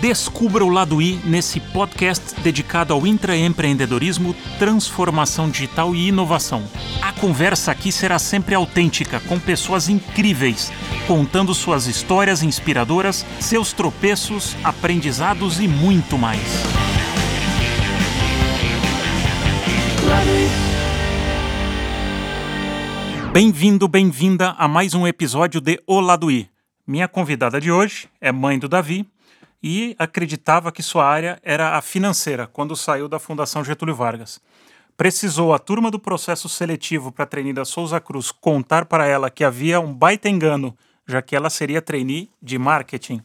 Descubra o lado I nesse podcast dedicado ao intraempreendedorismo, transformação digital e inovação. A conversa aqui será sempre autêntica, com pessoas incríveis, contando suas histórias inspiradoras, seus tropeços, aprendizados e muito mais. Bem-vindo, bem-vinda a mais um episódio de O Lado I. Minha convidada de hoje é mãe do Davi e acreditava que sua área era a financeira quando saiu da Fundação Getúlio Vargas. Precisou a turma do processo seletivo para trainee da Souza Cruz contar para ela que havia um baita engano, já que ela seria trainee de marketing.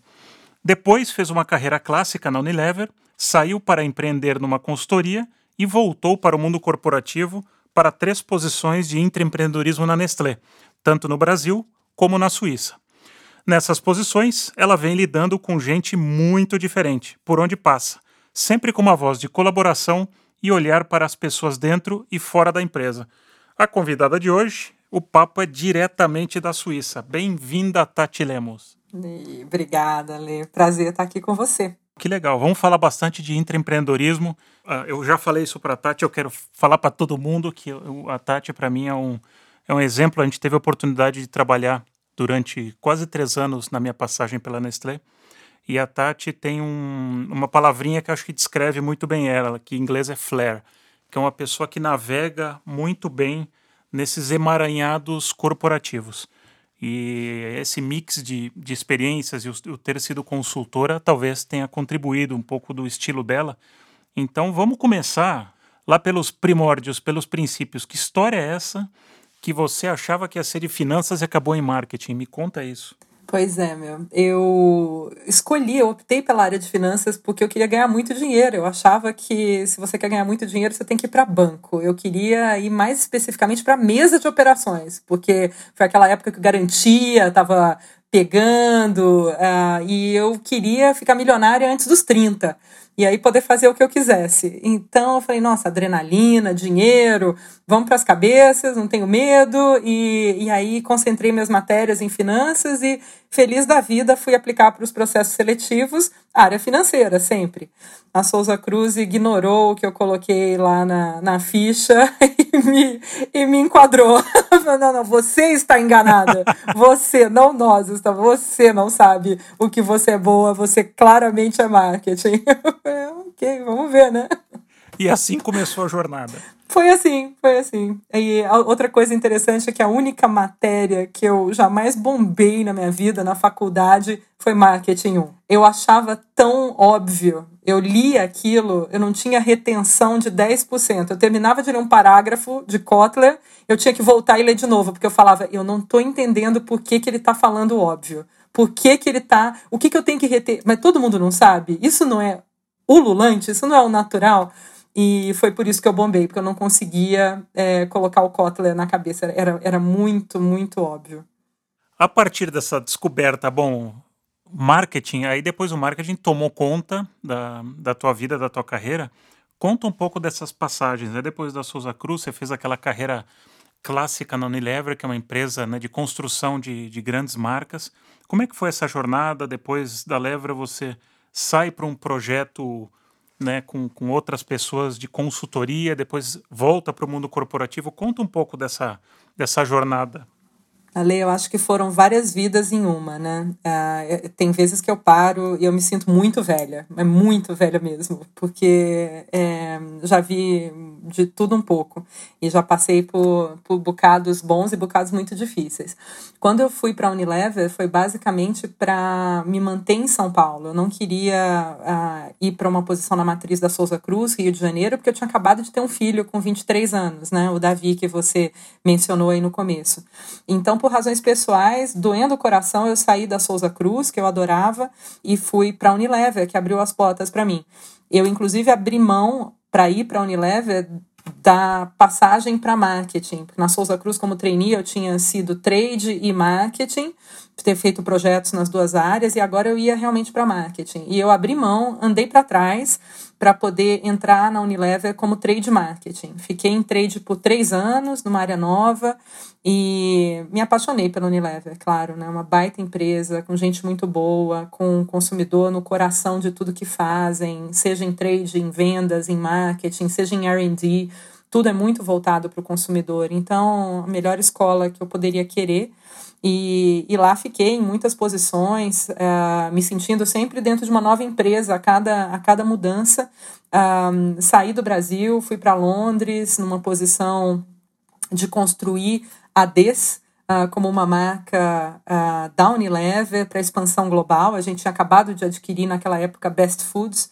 Depois fez uma carreira clássica na Unilever, saiu para empreender numa consultoria e voltou para o mundo corporativo para três posições de intraempreendedorismo na Nestlé, tanto no Brasil como na Suíça. Nessas posições, ela vem lidando com gente muito diferente, por onde passa, sempre com uma voz de colaboração e olhar para as pessoas dentro e fora da empresa. A convidada de hoje, o papo é diretamente da Suíça. Bem-vinda, Tati Lemos. Obrigada, Lê. Prazer estar aqui com você. Que legal. Vamos falar bastante de intraempreendedorismo. Uh, eu já falei isso para a Tati, eu quero falar para todo mundo que a Tati, para mim, é um, é um exemplo. A gente teve a oportunidade de trabalhar durante quase três anos na minha passagem pela Nestlé. E a Tati tem um, uma palavrinha que acho que descreve muito bem ela, que em inglês é flair, que é uma pessoa que navega muito bem nesses emaranhados corporativos. E esse mix de, de experiências e o, o ter sido consultora talvez tenha contribuído um pouco do estilo dela. Então vamos começar lá pelos primórdios, pelos princípios. Que história é essa? Que você achava que ia ser de finanças e acabou em marketing. Me conta isso. Pois é, meu. Eu escolhi, eu optei pela área de finanças porque eu queria ganhar muito dinheiro. Eu achava que se você quer ganhar muito dinheiro, você tem que ir para banco. Eu queria ir mais especificamente para mesa de operações, porque foi aquela época que garantia estava pegando uh, e eu queria ficar milionária antes dos 30 e aí poder fazer o que eu quisesse. Então eu falei, nossa, adrenalina, dinheiro, vamos para as cabeças, não tenho medo. E, e aí concentrei minhas matérias em finanças e, feliz da vida, fui aplicar para os processos seletivos, área financeira, sempre. A Souza Cruz ignorou o que eu coloquei lá na, na ficha e me, e me enquadrou. não, não, você está enganada. Você, não nós, você não sabe o que você é boa, você claramente é marketing. ok, vamos ver, né? E assim começou a jornada. Foi assim, foi assim. E outra coisa interessante é que a única matéria que eu jamais bombei na minha vida, na faculdade, foi Marketing 1. Eu achava tão óbvio. Eu lia aquilo, eu não tinha retenção de 10%. Eu terminava de ler um parágrafo de Kotler, eu tinha que voltar e ler de novo, porque eu falava, eu não estou entendendo por que, que ele está falando óbvio. Por que, que ele está. O que, que eu tenho que reter? Mas todo mundo não sabe? Isso não é ululante, isso não é o natural. E foi por isso que eu bombei, porque eu não conseguia é, colocar o Kotler na cabeça. Era, era muito, muito óbvio. A partir dessa descoberta, bom, marketing, aí depois o marketing tomou conta da, da tua vida, da tua carreira. Conta um pouco dessas passagens. Né? Depois da Souza Cruz, você fez aquela carreira clássica na Unilever, que é uma empresa né, de construção de, de grandes marcas. Como é que foi essa jornada? Depois da Levra, você sai para um projeto né, com, com outras pessoas de consultoria, depois volta para o mundo corporativo. Conta um pouco dessa, dessa jornada. Ale, eu acho que foram várias vidas em uma, né? Uh, tem vezes que eu paro e eu me sinto muito velha, é muito velha mesmo, porque é, já vi de tudo um pouco e já passei por, por bocados bons e bocados muito difíceis. Quando eu fui para a Unilever, foi basicamente para me manter em São Paulo. Eu não queria uh, ir para uma posição na matriz da Souza Cruz, Rio de Janeiro, porque eu tinha acabado de ter um filho com 23 anos, né? O Davi, que você mencionou aí no começo. Então, por razões pessoais, doendo o coração, eu saí da Souza Cruz, que eu adorava, e fui para a Unilever, que abriu as portas para mim. Eu, inclusive, abri mão para ir para a Unilever da passagem para marketing. Na Souza Cruz, como trainee, eu tinha sido trade e marketing, ter feito projetos nas duas áreas, e agora eu ia realmente para marketing. E eu abri mão, andei para trás para poder entrar na Unilever como trade marketing. Fiquei em trade por três anos, numa área nova, e me apaixonei pela Unilever, claro, né? Uma baita empresa, com gente muito boa, com o consumidor no coração de tudo que fazem, seja em trade, em vendas, em marketing, seja em R&D, tudo é muito voltado para o consumidor. Então, a melhor escola que eu poderia querer. E, e lá fiquei em muitas posições, uh, me sentindo sempre dentro de uma nova empresa a cada, a cada mudança. Um, saí do Brasil, fui para Londres, numa posição de construir a DES, uh, como uma marca uh, da Unilever para expansão global. A gente tinha acabado de adquirir naquela época Best Foods,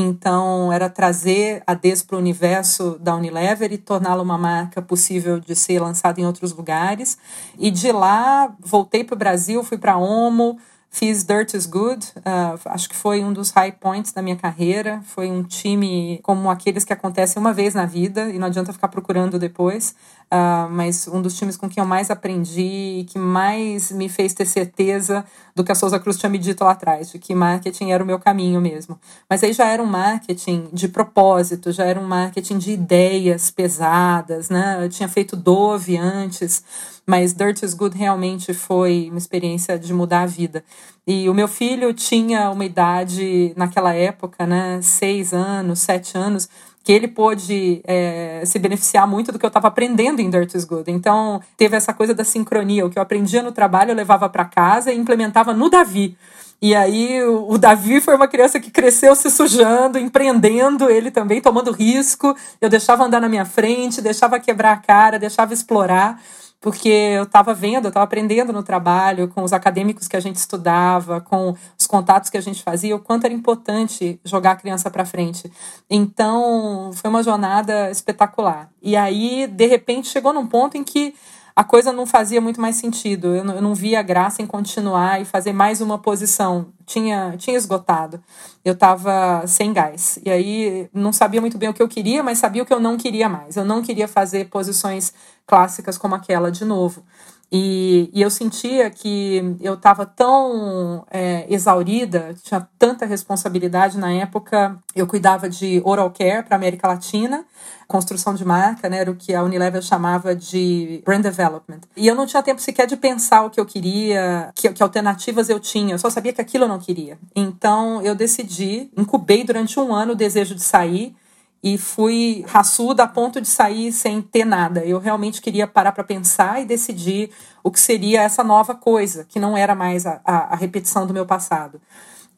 então era trazer a DES para o universo da Unilever e torná-la uma marca possível de ser lançada em outros lugares. E de lá voltei para o Brasil, fui para a Omo, Fiz Dirt is Good, uh, acho que foi um dos high points da minha carreira. Foi um time como aqueles que acontecem uma vez na vida e não adianta ficar procurando depois. Uh, mas um dos times com quem eu mais aprendi e que mais me fez ter certeza do que a Souza Cruz tinha me dito lá atrás, de que marketing era o meu caminho mesmo. Mas aí já era um marketing de propósito, já era um marketing de ideias pesadas, né? Eu tinha feito Dove antes, mas Dirt is Good realmente foi uma experiência de mudar a vida. E o meu filho tinha uma idade naquela época, né? Seis anos, sete anos que ele pôde é, se beneficiar muito do que eu estava aprendendo em Dirt is Good. Então, teve essa coisa da sincronia. O que eu aprendia no trabalho, eu levava para casa e implementava no Davi. E aí, o, Davi foi uma criança que cresceu se sujando, empreendendo, ele também tomando risco. Eu deixava andar na minha frente, deixava quebrar a cara, deixava explorar porque eu estava vendo, eu estava aprendendo no trabalho, com os acadêmicos que a gente estudava, com os contatos que a gente fazia, o quanto era importante jogar a criança para frente. Então, foi uma jornada espetacular. E aí, de repente, chegou num ponto em que a coisa não fazia muito mais sentido. Eu não, eu não via graça em continuar e fazer mais uma posição. Tinha, tinha esgotado. Eu estava sem gás. E aí não sabia muito bem o que eu queria, mas sabia o que eu não queria mais. Eu não queria fazer posições clássicas como aquela de novo. E, e eu sentia que eu estava tão é, exaurida, tinha tanta responsabilidade na época. Eu cuidava de oral care para América Latina, construção de marca, né, era o que a Unilever chamava de brand development. E eu não tinha tempo sequer de pensar o que eu queria, que, que alternativas eu tinha, eu só sabia que aquilo eu não queria. Então eu decidi, incubei durante um ano o desejo de sair e fui raçuda a ponto de sair sem ter nada. Eu realmente queria parar para pensar e decidir o que seria essa nova coisa, que não era mais a, a, a repetição do meu passado.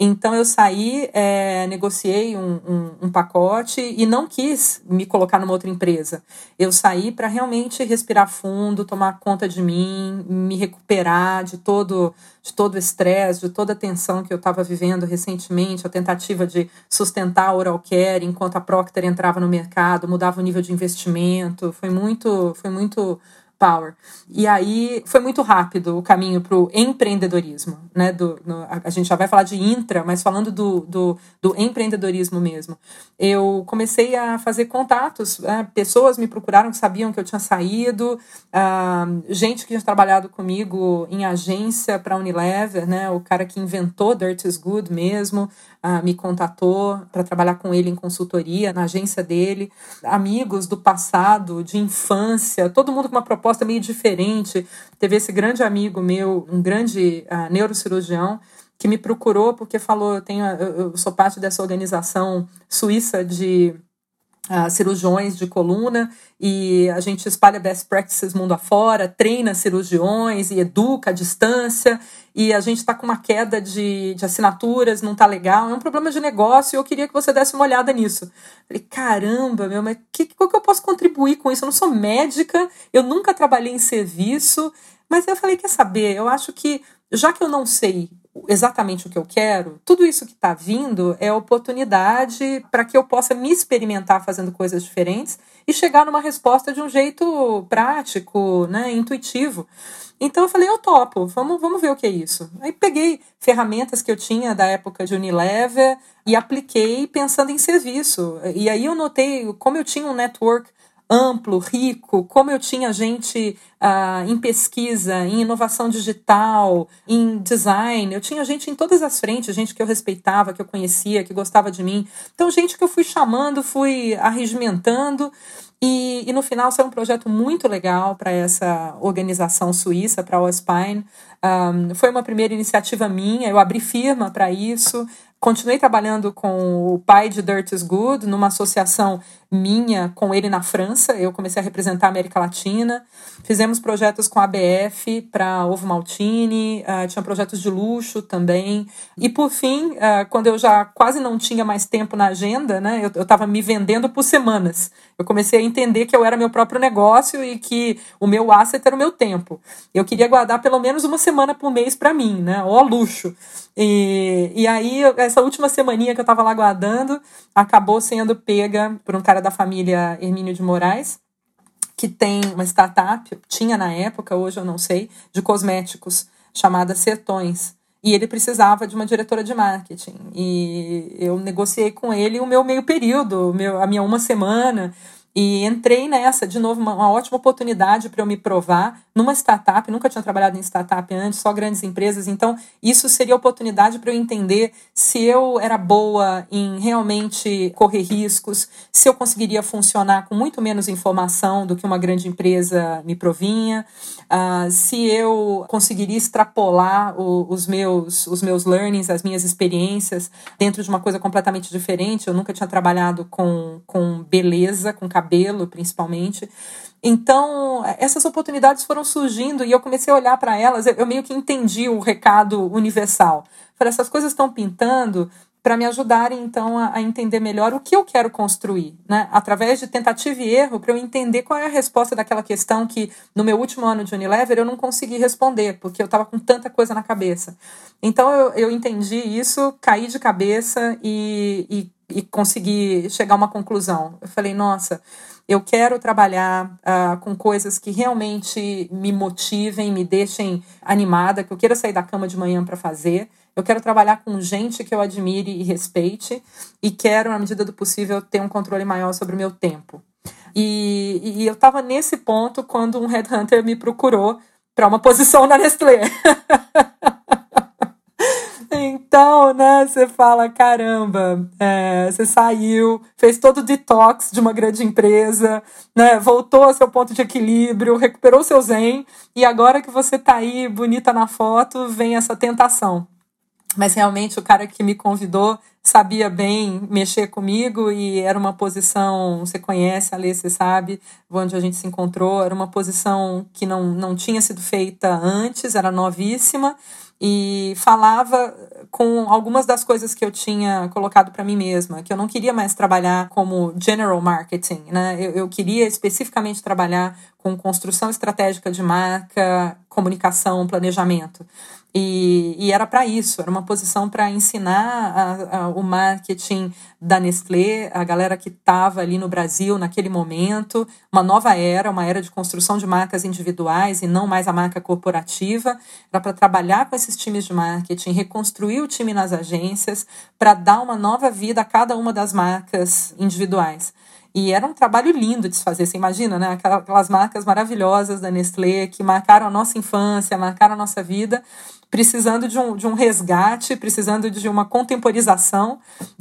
Então eu saí, é, negociei um, um, um, pacote e não quis me colocar numa outra empresa. Eu saí para realmente respirar fundo, tomar conta de mim, me recuperar de todo de todo o estresse, de toda a tensão que eu estava vivendo recentemente, a tentativa de sustentar a oral care enquanto a Procter entrava no mercado, mudava o nível de investimento, foi muito foi muito Power. E aí foi muito rápido o caminho para o empreendedorismo. Né? Do, no, a, gente já vai falar de intra, mas falando do, do, do empreendedorismo mesmo. Eu comecei a fazer contatos, né? pessoas me procuraram que sabiam que eu tinha saído, uh, gente que tinha trabalhado comigo em agência para Unilever, né? o cara que inventou Dirt is Good mesmo, uh, me contatou para trabalhar com ele em consultoria na agência dele, amigos do passado, de infância, todo mundo com uma proposta meio diferente. Teve esse grande amigo meu, um grande uh, neurocirurgião, que me procurou porque falou: eu, tenho, eu, eu sou parte dessa organização suíça de uh, cirurgiões de coluna e a gente espalha best practices mundo afora, treina cirurgiões e educa à distância e a gente está com uma queda de, de assinaturas, não está legal, é um problema de negócio e eu queria que você desse uma olhada nisso. Falei, caramba, meu, mas que, que, que eu posso contribuir com isso? Eu não sou médica, eu nunca trabalhei em serviço, mas eu falei, quer saber, eu acho que já que eu não sei exatamente o que eu quero, tudo isso que está vindo é oportunidade para que eu possa me experimentar fazendo coisas diferentes e chegar numa resposta de um jeito prático, né, intuitivo. Então eu falei, eu topo, vamos, vamos ver o que é isso. Aí peguei ferramentas que eu tinha da época de Unilever e apliquei pensando em serviço. E aí eu notei como eu tinha um network amplo, rico, como eu tinha gente uh, em pesquisa, em inovação digital, em design. Eu tinha gente em todas as frentes, gente que eu respeitava, que eu conhecia, que gostava de mim. Então, gente que eu fui chamando, fui arregimentando. E, e no final saiu um projeto muito legal para essa organização suíça, para a OSPINE. Um, foi uma primeira iniciativa minha, eu abri firma para isso. Continuei trabalhando com o pai de Dirt is Good, numa associação minha com ele na França. Eu comecei a representar a América Latina. Fizemos projetos com a ABF para Ovo Maltini, uh, tinha projetos de luxo também. E por fim, uh, quando eu já quase não tinha mais tempo na agenda, né, eu estava me vendendo por semanas. Eu comecei a entender que eu era meu próprio negócio e que o meu asset era o meu tempo. Eu queria guardar pelo menos uma semana por mês para mim, né? Ó, luxo. E, e aí, essa última semaninha que eu estava lá guardando, acabou sendo pega por um cara da família Hermínio de Moraes, que tem uma startup, tinha na época, hoje eu não sei, de cosméticos, chamada Sertões. E ele precisava de uma diretora de marketing. E eu negociei com ele o meu meio período, meu, a minha uma semana. E entrei nessa, de novo, uma, uma ótima oportunidade para eu me provar numa startup. Nunca tinha trabalhado em startup antes, só grandes empresas. Então, isso seria oportunidade para eu entender se eu era boa em realmente correr riscos, se eu conseguiria funcionar com muito menos informação do que uma grande empresa me provinha, uh, se eu conseguiria extrapolar o, os, meus, os meus learnings, as minhas experiências dentro de uma coisa completamente diferente. Eu nunca tinha trabalhado com, com beleza, com cabelo, principalmente. Então, essas oportunidades foram surgindo e eu comecei a olhar para elas, eu meio que entendi o recado universal. Falei, essas coisas estão pintando para me ajudarem, então, a, a, entender melhor o que eu quero construir, né? Através de tentativa e erro, para eu entender qual é a resposta daquela questão que, no meu último ano de Unilever, eu não consegui responder, porque eu estava com tanta coisa na cabeça. Então, eu, eu entendi isso, caí de cabeça e, e e conseguir chegar a uma conclusão. Eu falei, nossa, eu quero trabalhar uh, com coisas que realmente me motivem, me deixem animada, que eu queira sair da cama de manhã para fazer. Eu quero trabalhar com gente que eu admire e respeite e quero, na medida do possível, ter um controle maior sobre o meu tempo. E, e eu estava nesse ponto quando um headhunter me procurou para uma posição na Nestlé. Então, né, você fala, caramba, é, você saiu, fez todo o detox de uma grande empresa, né, voltou ao seu ponto de equilíbrio, recuperou seu zen, e agora que você tá aí bonita na foto, vem essa tentação. Mas realmente o cara que me convidou sabia bem mexer comigo e era uma posição, você conhece, Alê, você sabe, onde a gente se encontrou, era uma posição que não, não tinha sido feita antes, era novíssima, e falava com algumas das coisas que eu tinha colocado para mim mesma, que eu não queria mais trabalhar como general marketing, né? Eu, eu queria especificamente trabalhar com construção estratégica de marca, comunicação, planejamento. E, e era para isso, era uma posição para ensinar a, a, o marketing da Nestlé, a galera que estava ali no Brasil naquele momento, uma nova era, uma era de construção de marcas individuais e não mais a marca corporativa. Era para trabalhar com esses times de marketing, reconstruir o time nas agências, para dar uma nova vida a cada uma das marcas individuais. E era um trabalho lindo de se fazer, você imagina, né? Aquelas marcas maravilhosas da Nestlé que marcaram a nossa infância, marcaram a nossa vida, precisando de um, de um resgate, precisando de uma contemporização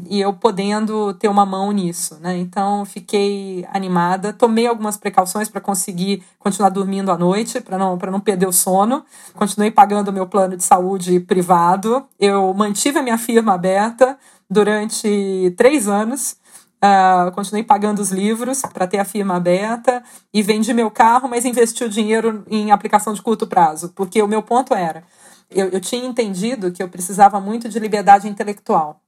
e eu podendo ter uma mão nisso, né? Então fiquei animada, tomei algumas precauções para conseguir continuar dormindo à noite, para não, não perder o sono, continuei pagando o meu plano de saúde privado, eu mantive a minha firma aberta durante três anos. Uh, continuei pagando os livros para ter a firma aberta e vendi meu carro, mas investi o dinheiro em aplicação de curto prazo, porque o meu ponto era: eu, eu tinha entendido que eu precisava muito de liberdade intelectual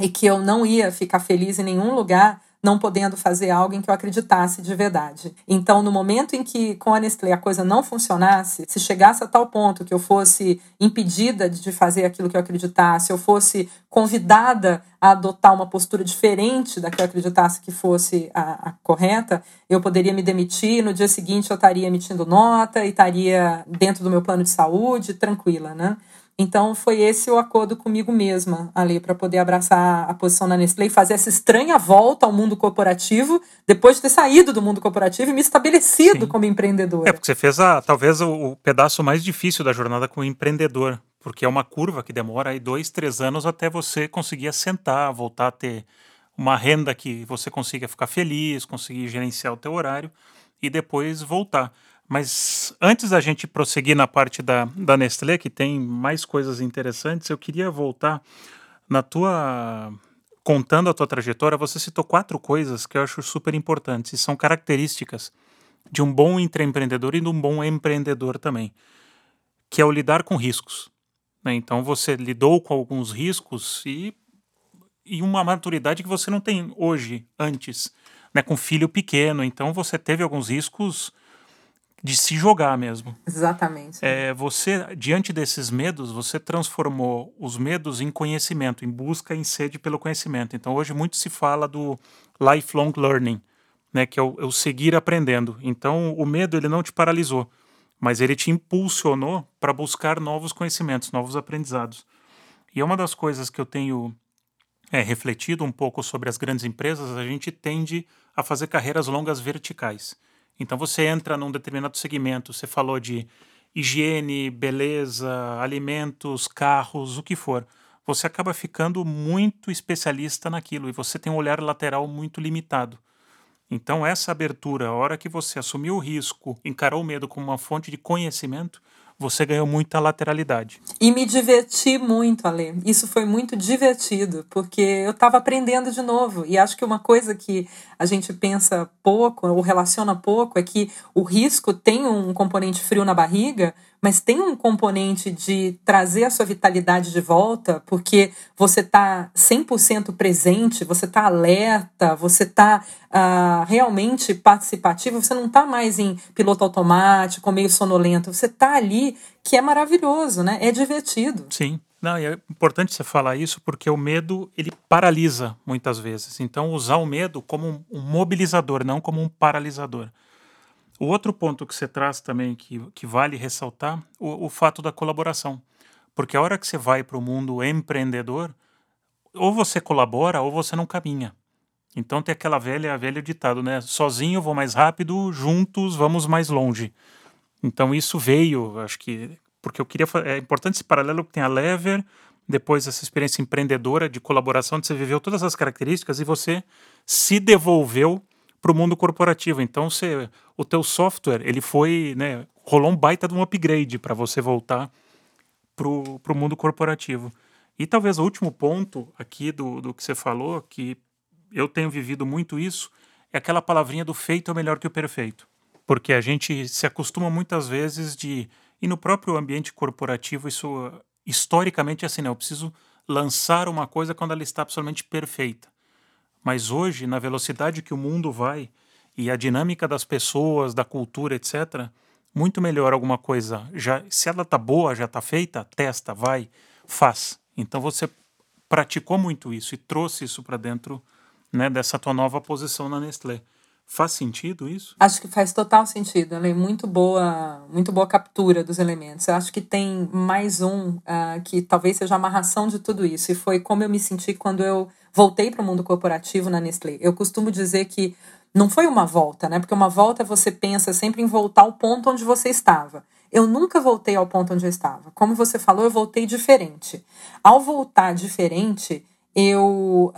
e que eu não ia ficar feliz em nenhum lugar não podendo fazer algo em que eu acreditasse de verdade. Então, no momento em que com a Nestlé a coisa não funcionasse, se chegasse a tal ponto que eu fosse impedida de fazer aquilo que eu acreditasse, eu fosse convidada a adotar uma postura diferente da que eu acreditasse que fosse a, a correta, eu poderia me demitir, no dia seguinte eu estaria emitindo nota e estaria dentro do meu plano de saúde, tranquila, né? Então foi esse o acordo comigo mesma ali para poder abraçar a posição na Nestlé e fazer essa estranha volta ao mundo corporativo depois de ter saído do mundo corporativo e me estabelecido Sim. como empreendedora. É porque você fez a, talvez o, o, pedaço mais difícil da jornada como empreendedor, porque é uma curva que demora aí dois, três anos até você conseguir assentar, voltar a ter uma renda que você consiga ficar feliz, conseguir gerenciar o teu horário e depois voltar. Mas antes da gente prosseguir na parte da, da Nestlé, que tem mais coisas interessantes, eu queria voltar na tua. Contando a tua trajetória, você citou quatro coisas que eu acho super importantes e são características de um bom intraempreendedor e de um bom empreendedor também, que é o lidar com riscos. Né? Então você lidou com alguns riscos e, e uma maturidade que você não tem hoje, antes, né? com filho pequeno. Então você teve alguns riscos de se jogar mesmo. Exatamente. É, você, diante desses medos, você transformou os medos em conhecimento, em busca, em sede pelo conhecimento. Então, hoje muito se fala do lifelong learning, né, que é o, é o seguir aprendendo. Então, o medo ele não te paralisou, mas ele te impulsionou para buscar novos conhecimentos, novos aprendizados. E é uma das coisas que eu tenho é, refletido um pouco sobre as grandes empresas, a gente tende a fazer carreiras longas verticais. Então você entra num determinado segmento, você falou de higiene, beleza, alimentos, carros, o que for. Você acaba ficando muito especialista naquilo e você tem um olhar lateral muito limitado. Então, essa abertura, a hora que você assumiu o risco, encarou o medo como uma fonte de conhecimento, você ganhou muita lateralidade. E me diverti muito, Ale. Isso foi muito divertido, porque eu estava aprendendo de novo. E acho que uma coisa que a gente pensa pouco, ou relaciona pouco, é que o risco tem um componente frio na barriga, mas tem um componente de trazer a sua vitalidade de volta, porque você está 100% presente, você está alerta, você está uh, ah, realmente participativo, você não está mais em piloto automático, meio sonolento, você está ali, que é maravilhoso, né? É divertido. Sim. Não, é importante você falar isso porque o medo ele paralisa muitas vezes. Então usar o medo como um mobilizador, não como um paralisador. O outro ponto que você traz também que, que vale ressaltar, o, o fato da colaboração. Porque a hora que você vai para o mundo empreendedor, ou você colabora ou você não caminha. Então tem aquela velha, velha ditado, né? Sozinho vou mais rápido, juntos vamos mais longe. Então isso veio, acho que porque eu queria é importante esse paralelo que tem a Lever, depois essa experiência empreendedora de colaboração, de você viveu todas as características e você se devolveu para o mundo corporativo. Então, você, o teu software, ele foi, né, rolou um baita de um upgrade para você voltar para o mundo corporativo. E talvez o último ponto aqui do, do que você falou, que eu tenho vivido muito isso, é aquela palavrinha do feito é melhor que o perfeito. Porque a gente se acostuma muitas vezes de. E no próprio ambiente corporativo, isso historicamente é assim, né? Eu preciso lançar uma coisa quando ela está absolutamente perfeita. Mas hoje, na velocidade que o mundo vai e a dinâmica das pessoas, da cultura, etc., muito melhor alguma coisa. Já, se ela tá boa, já tá feita, testa, vai, faz. Então você praticou muito isso e trouxe isso para dentro né, dessa tua nova posição na Nestlé. Faz sentido isso? Acho que faz total sentido. Ela é muito boa, muito boa captura dos elementos. Eu acho que tem mais um uh, que talvez seja a amarração de tudo isso. E foi como eu me senti quando eu voltei para o mundo corporativo na Nestlé. Eu costumo dizer que não foi uma volta, né? Porque uma volta você pensa sempre em voltar ao ponto onde você estava. Eu nunca voltei ao ponto onde eu estava. Como você falou, eu voltei diferente. Ao voltar diferente, eu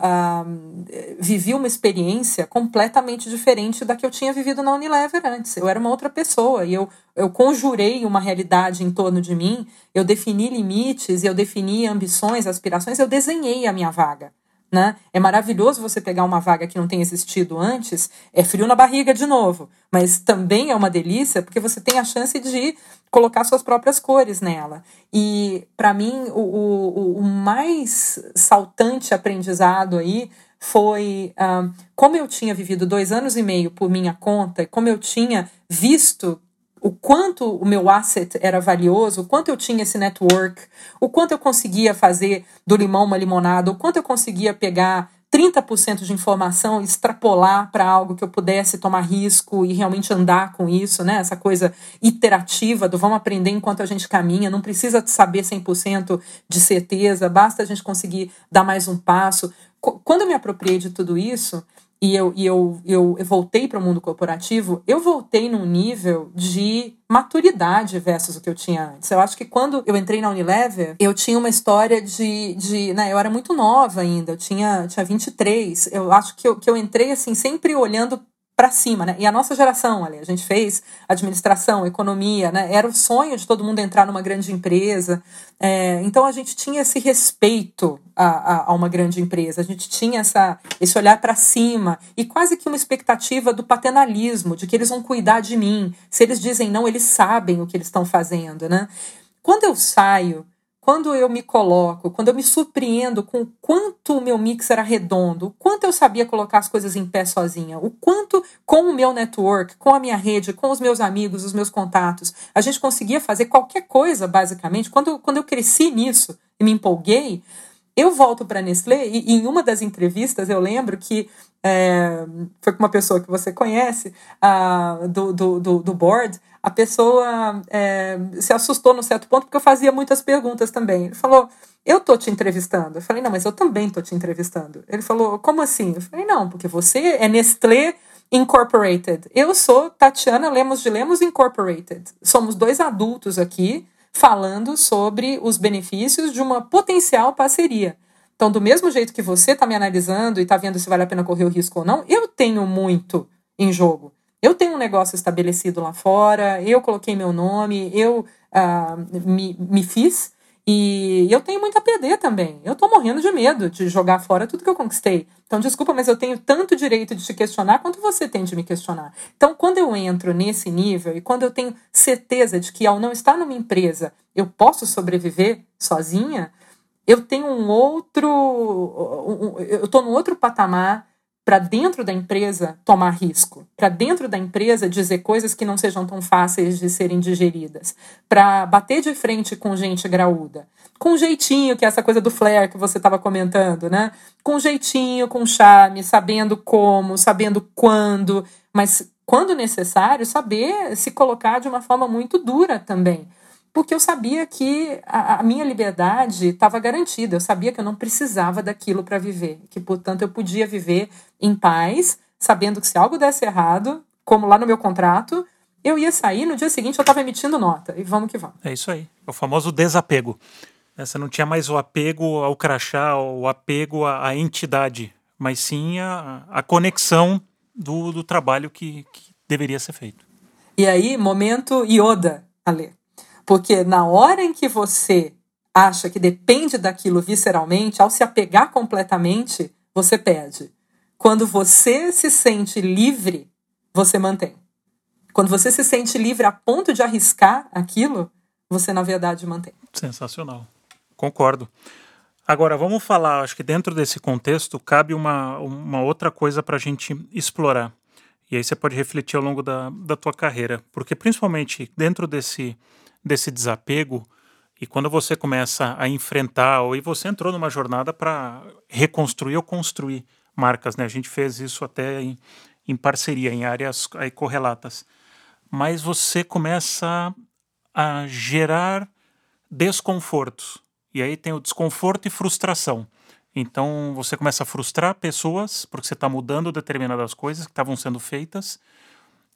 vivi uma experiência completamente diferente da que eu tinha vivido na Unilever antes. Eu era uma outra pessoa e eu, eu conjurei uma realidade em torno de mim, eu defini limites, eu defini ambições, aspirações, eu desenhei a minha vaga. Né? É maravilhoso você pegar uma vaga que não tem existido antes, é frio na barriga de novo, mas também é uma delícia porque você tem a chance de colocar suas próprias cores nela. E para mim o, o, o, mais saltante aprendizado aí foi uh, como eu tinha vivido dois anos e meio por minha conta como eu tinha visto o quanto o meu asset era valioso, o quanto eu tinha esse network, o quanto eu conseguia fazer do limão uma limonada, o quanto eu conseguia pegar 30% de informação, extrapolar para algo que eu pudesse tomar risco e realmente andar com isso, né? Essa coisa iterativa do vamos aprender enquanto a gente caminha, não precisa saber 100% de certeza, basta a gente conseguir dar mais um passo. Quando eu me apropriei de tudo isso, e eu, e eu, eu, eu voltei para o mundo corporativo, eu voltei num nível de maturidade versus o que eu tinha antes. Eu acho que quando eu entrei na Unilever, eu tinha uma história de. de né, eu era muito nova ainda, eu tinha, tinha 23. Eu acho que eu, que eu entrei assim, sempre olhando para cima, né? E a nossa geração, ali, a gente fez administração, economia, né? Era o sonho de todo mundo entrar numa grande empresa. É, então a gente tinha esse respeito a, a, a, uma grande empresa, a gente tinha essa, esse olhar para cima e quase que uma expectativa do paternalismo, de que eles vão cuidar de mim. Se eles dizem não, eles sabem o que eles estão fazendo, né? Quando eu saio quando eu me coloco, quando eu me surpreendo com o quanto o meu mix era redondo, o quanto eu sabia colocar as coisas em pé sozinha, o quanto com o meu network, com a minha rede, com os meus amigos, os meus contatos, a gente conseguia fazer qualquer coisa, basicamente. Quando, quando eu cresci nisso e me empolguei, eu volto para Nestlé e, e, em uma das entrevistas eu lembro que é, foi com uma pessoa que você conhece, uh, do, do, do, do board, a pessoa é, se assustou num certo ponto porque eu fazia muitas perguntas também. Ele falou: Eu tô te entrevistando. Eu falei: Não, mas eu também tô te entrevistando. Ele falou: Como assim? Eu falei: Não, porque você é Nestlé Incorporated. Eu sou Tatiana Lemos de Lemos Incorporated. Somos dois adultos aqui falando sobre os benefícios de uma potencial parceria. Então, do mesmo jeito que você está me analisando e está vendo se vale a pena correr o risco ou não, eu tenho muito em jogo. Eu tenho um negócio estabelecido lá fora, eu coloquei meu nome, eu uh, me, me fiz e eu tenho muito a perder também. Eu tô morrendo de medo de jogar fora tudo que eu conquistei. Então, desculpa, mas eu tenho tanto direito de te questionar quanto você tem de me questionar. Então, quando eu entro nesse nível e quando eu tenho certeza de que ao não estar numa empresa eu posso sobreviver sozinha, eu tenho um outro. Eu tô num outro patamar para dentro da empresa tomar risco, para dentro da empresa dizer coisas que não sejam tão fáceis de serem digeridas, para bater de frente com gente graúda, com jeitinho, que é essa coisa do flair que você estava comentando, né? Com jeitinho, com charme, sabendo como, sabendo quando, mas quando necessário, saber se colocar de uma forma muito dura também porque eu sabia que a, a minha liberdade estava garantida, eu sabia que eu não precisava daquilo para viver, que portanto eu podia viver em paz, sabendo que se algo desse errado, como lá no meu contrato, eu ia sair, no dia seguinte eu estava emitindo nota, e vamos que vamos. É isso aí, o famoso desapego. Você não tinha mais o apego ao crachá, o apego à, à entidade, mas sim a, a conexão do, do trabalho que, que deveria ser feito. E aí, momento Yoda, Ale. Porque na hora em que você acha que depende daquilo visceralmente, ao se apegar completamente, você perde. Quando você se sente livre, você mantém. Quando você se sente livre a ponto de arriscar aquilo, você na verdade mantém. Sensacional. Concordo. Agora, vamos falar, acho que dentro desse contexto cabe uma, uma outra coisa para a gente explorar. E aí você pode refletir ao longo da, da tua carreira. Porque principalmente dentro desse desse desapego e quando você começa a enfrentar, ou e você entrou numa jornada para reconstruir ou construir marcas, né? A gente fez isso até em, em parceria, em áreas aí correlatas. Mas você começa a gerar desconfortos. E aí tem o desconforto e frustração. Então você começa a frustrar pessoas porque você está mudando determinadas coisas que estavam sendo feitas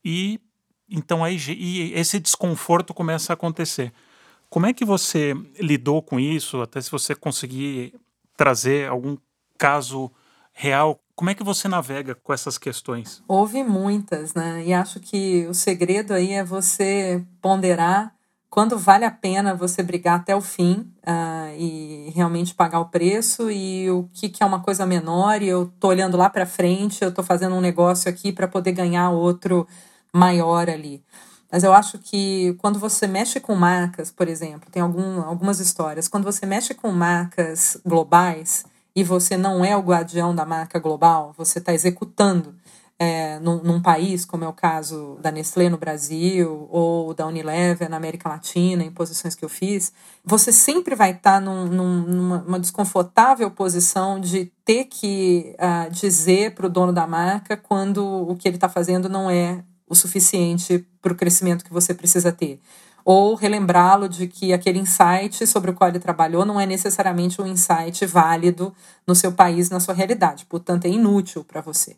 e então aí e esse desconforto começa a acontecer. Como é que você lidou com isso? Até se você conseguir trazer algum caso real, como é que você navega com essas questões? Houve muitas, né? E acho que o segredo aí é você ponderar quando vale a pena você brigar até o fim uh, e realmente pagar o preço e o que, que é uma coisa menor e eu tô olhando lá para frente, eu tô fazendo um negócio aqui para poder ganhar outro maior ali. Mas eu acho que quando você mexe com marcas, por exemplo, tem algum, algumas histórias, quando você mexe com marcas globais e você não é o guardião da marca global, você está executando é, num, num, país, como é o caso da Nestlé no Brasil ou da Unilever na América Latina, em posições que eu fiz, você sempre vai estar tá num, num, numa, desconfortável posição de ter que uh, dizer para o dono da marca quando o que ele está fazendo não é o suficiente para o crescimento que você precisa ter ou relembrá-lo de que aquele insight sobre o qual ele trabalhou não é necessariamente um insight válido no seu país, na sua realidade, portanto é inútil para você.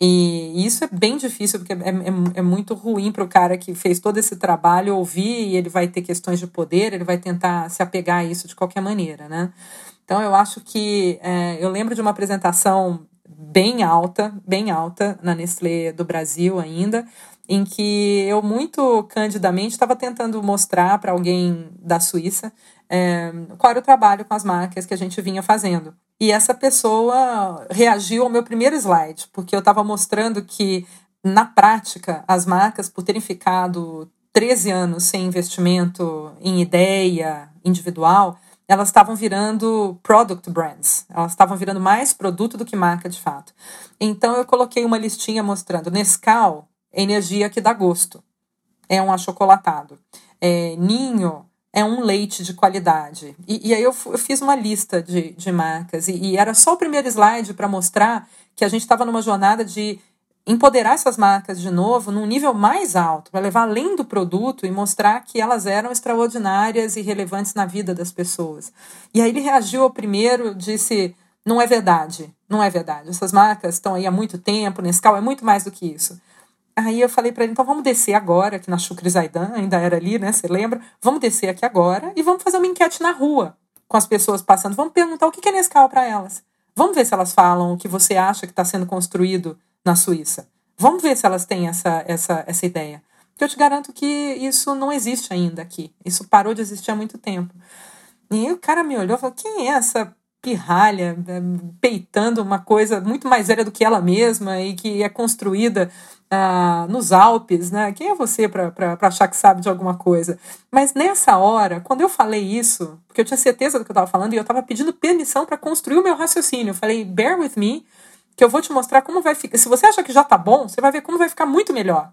E isso é bem difícil, porque é, é, é muito ruim para o cara que fez todo esse trabalho ouvir e ele vai ter questões de poder, ele vai tentar se apegar a isso de qualquer maneira, né? Então eu acho que é, eu lembro de uma apresentação bem alta, bem alta na Nestlé do Brasil ainda, em que eu muito candidamente estava tentando mostrar para alguém da Suíça é, qual era o trabalho com as marcas que a gente vinha fazendo. E essa pessoa reagiu ao meu primeiro slide, porque eu estava mostrando que, na prática, as marcas, por terem ficado 13 anos sem investimento em ideia individual, elas estavam virando product brands, elas estavam virando mais produto do que marca de fato. Então eu coloquei uma listinha mostrando Nescau, energia que dá gosto. É um achocolatado. É, ninho é um leite de qualidade. E, e aí eu, eu, fiz uma lista de, de marcas, e, e era só o primeiro slide para mostrar que a gente estava numa jornada de empoderar essas marcas de novo num nível mais alto, para levar além do produto e mostrar que elas eram extraordinárias e relevantes na vida das pessoas. E aí ele reagiu ao primeiro, disse: não é verdade, não é verdade. Essas marcas estão aí há muito tempo, Nescau é muito mais do que isso. Aí eu falei para ele, então vamos descer agora, que na Shukri Zaidan ainda era ali, né? Você lembra? Vamos descer aqui agora e vamos fazer uma enquete na rua com as pessoas passando. Vamos perguntar o que é Nescau para elas. Vamos ver se elas falam o que você acha que está sendo construído na Suíça. Vamos ver se elas têm essa, essa, essa ideia. Porque eu te garanto que isso não existe ainda aqui. Isso parou de existir há muito tempo. E o cara me olhou e falou: quem é essa pirralha eh, peitando uma coisa muito mais velha do que ela mesma e que é construída ah, nos Alpes, né? Quem é você para achar que sabe de alguma coisa? Mas nessa hora, quando eu falei isso, porque eu tinha certeza do que eu estava falando e eu estava pedindo permissão para construir o meu raciocínio, eu falei, bear with me, que eu vou te mostrar como vai ficar. Se você acha que já tá bom, você vai ver como vai ficar muito melhor.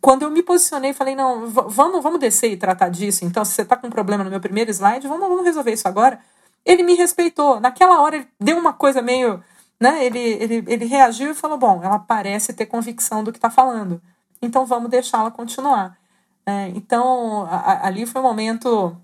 Quando eu me posicionei, falei, não, vamos, vamos descer e tratar disso. Então, se você tá com um problema no meu primeiro slide, vamos, vamos resolver isso agora. Ele me respeitou. Naquela hora, ele deu uma coisa meio né, ele, ele, ele reagiu e falou: bom, ela parece ter convicção do que está falando, então vamos deixá-la continuar. É, então, a, ali foi um momento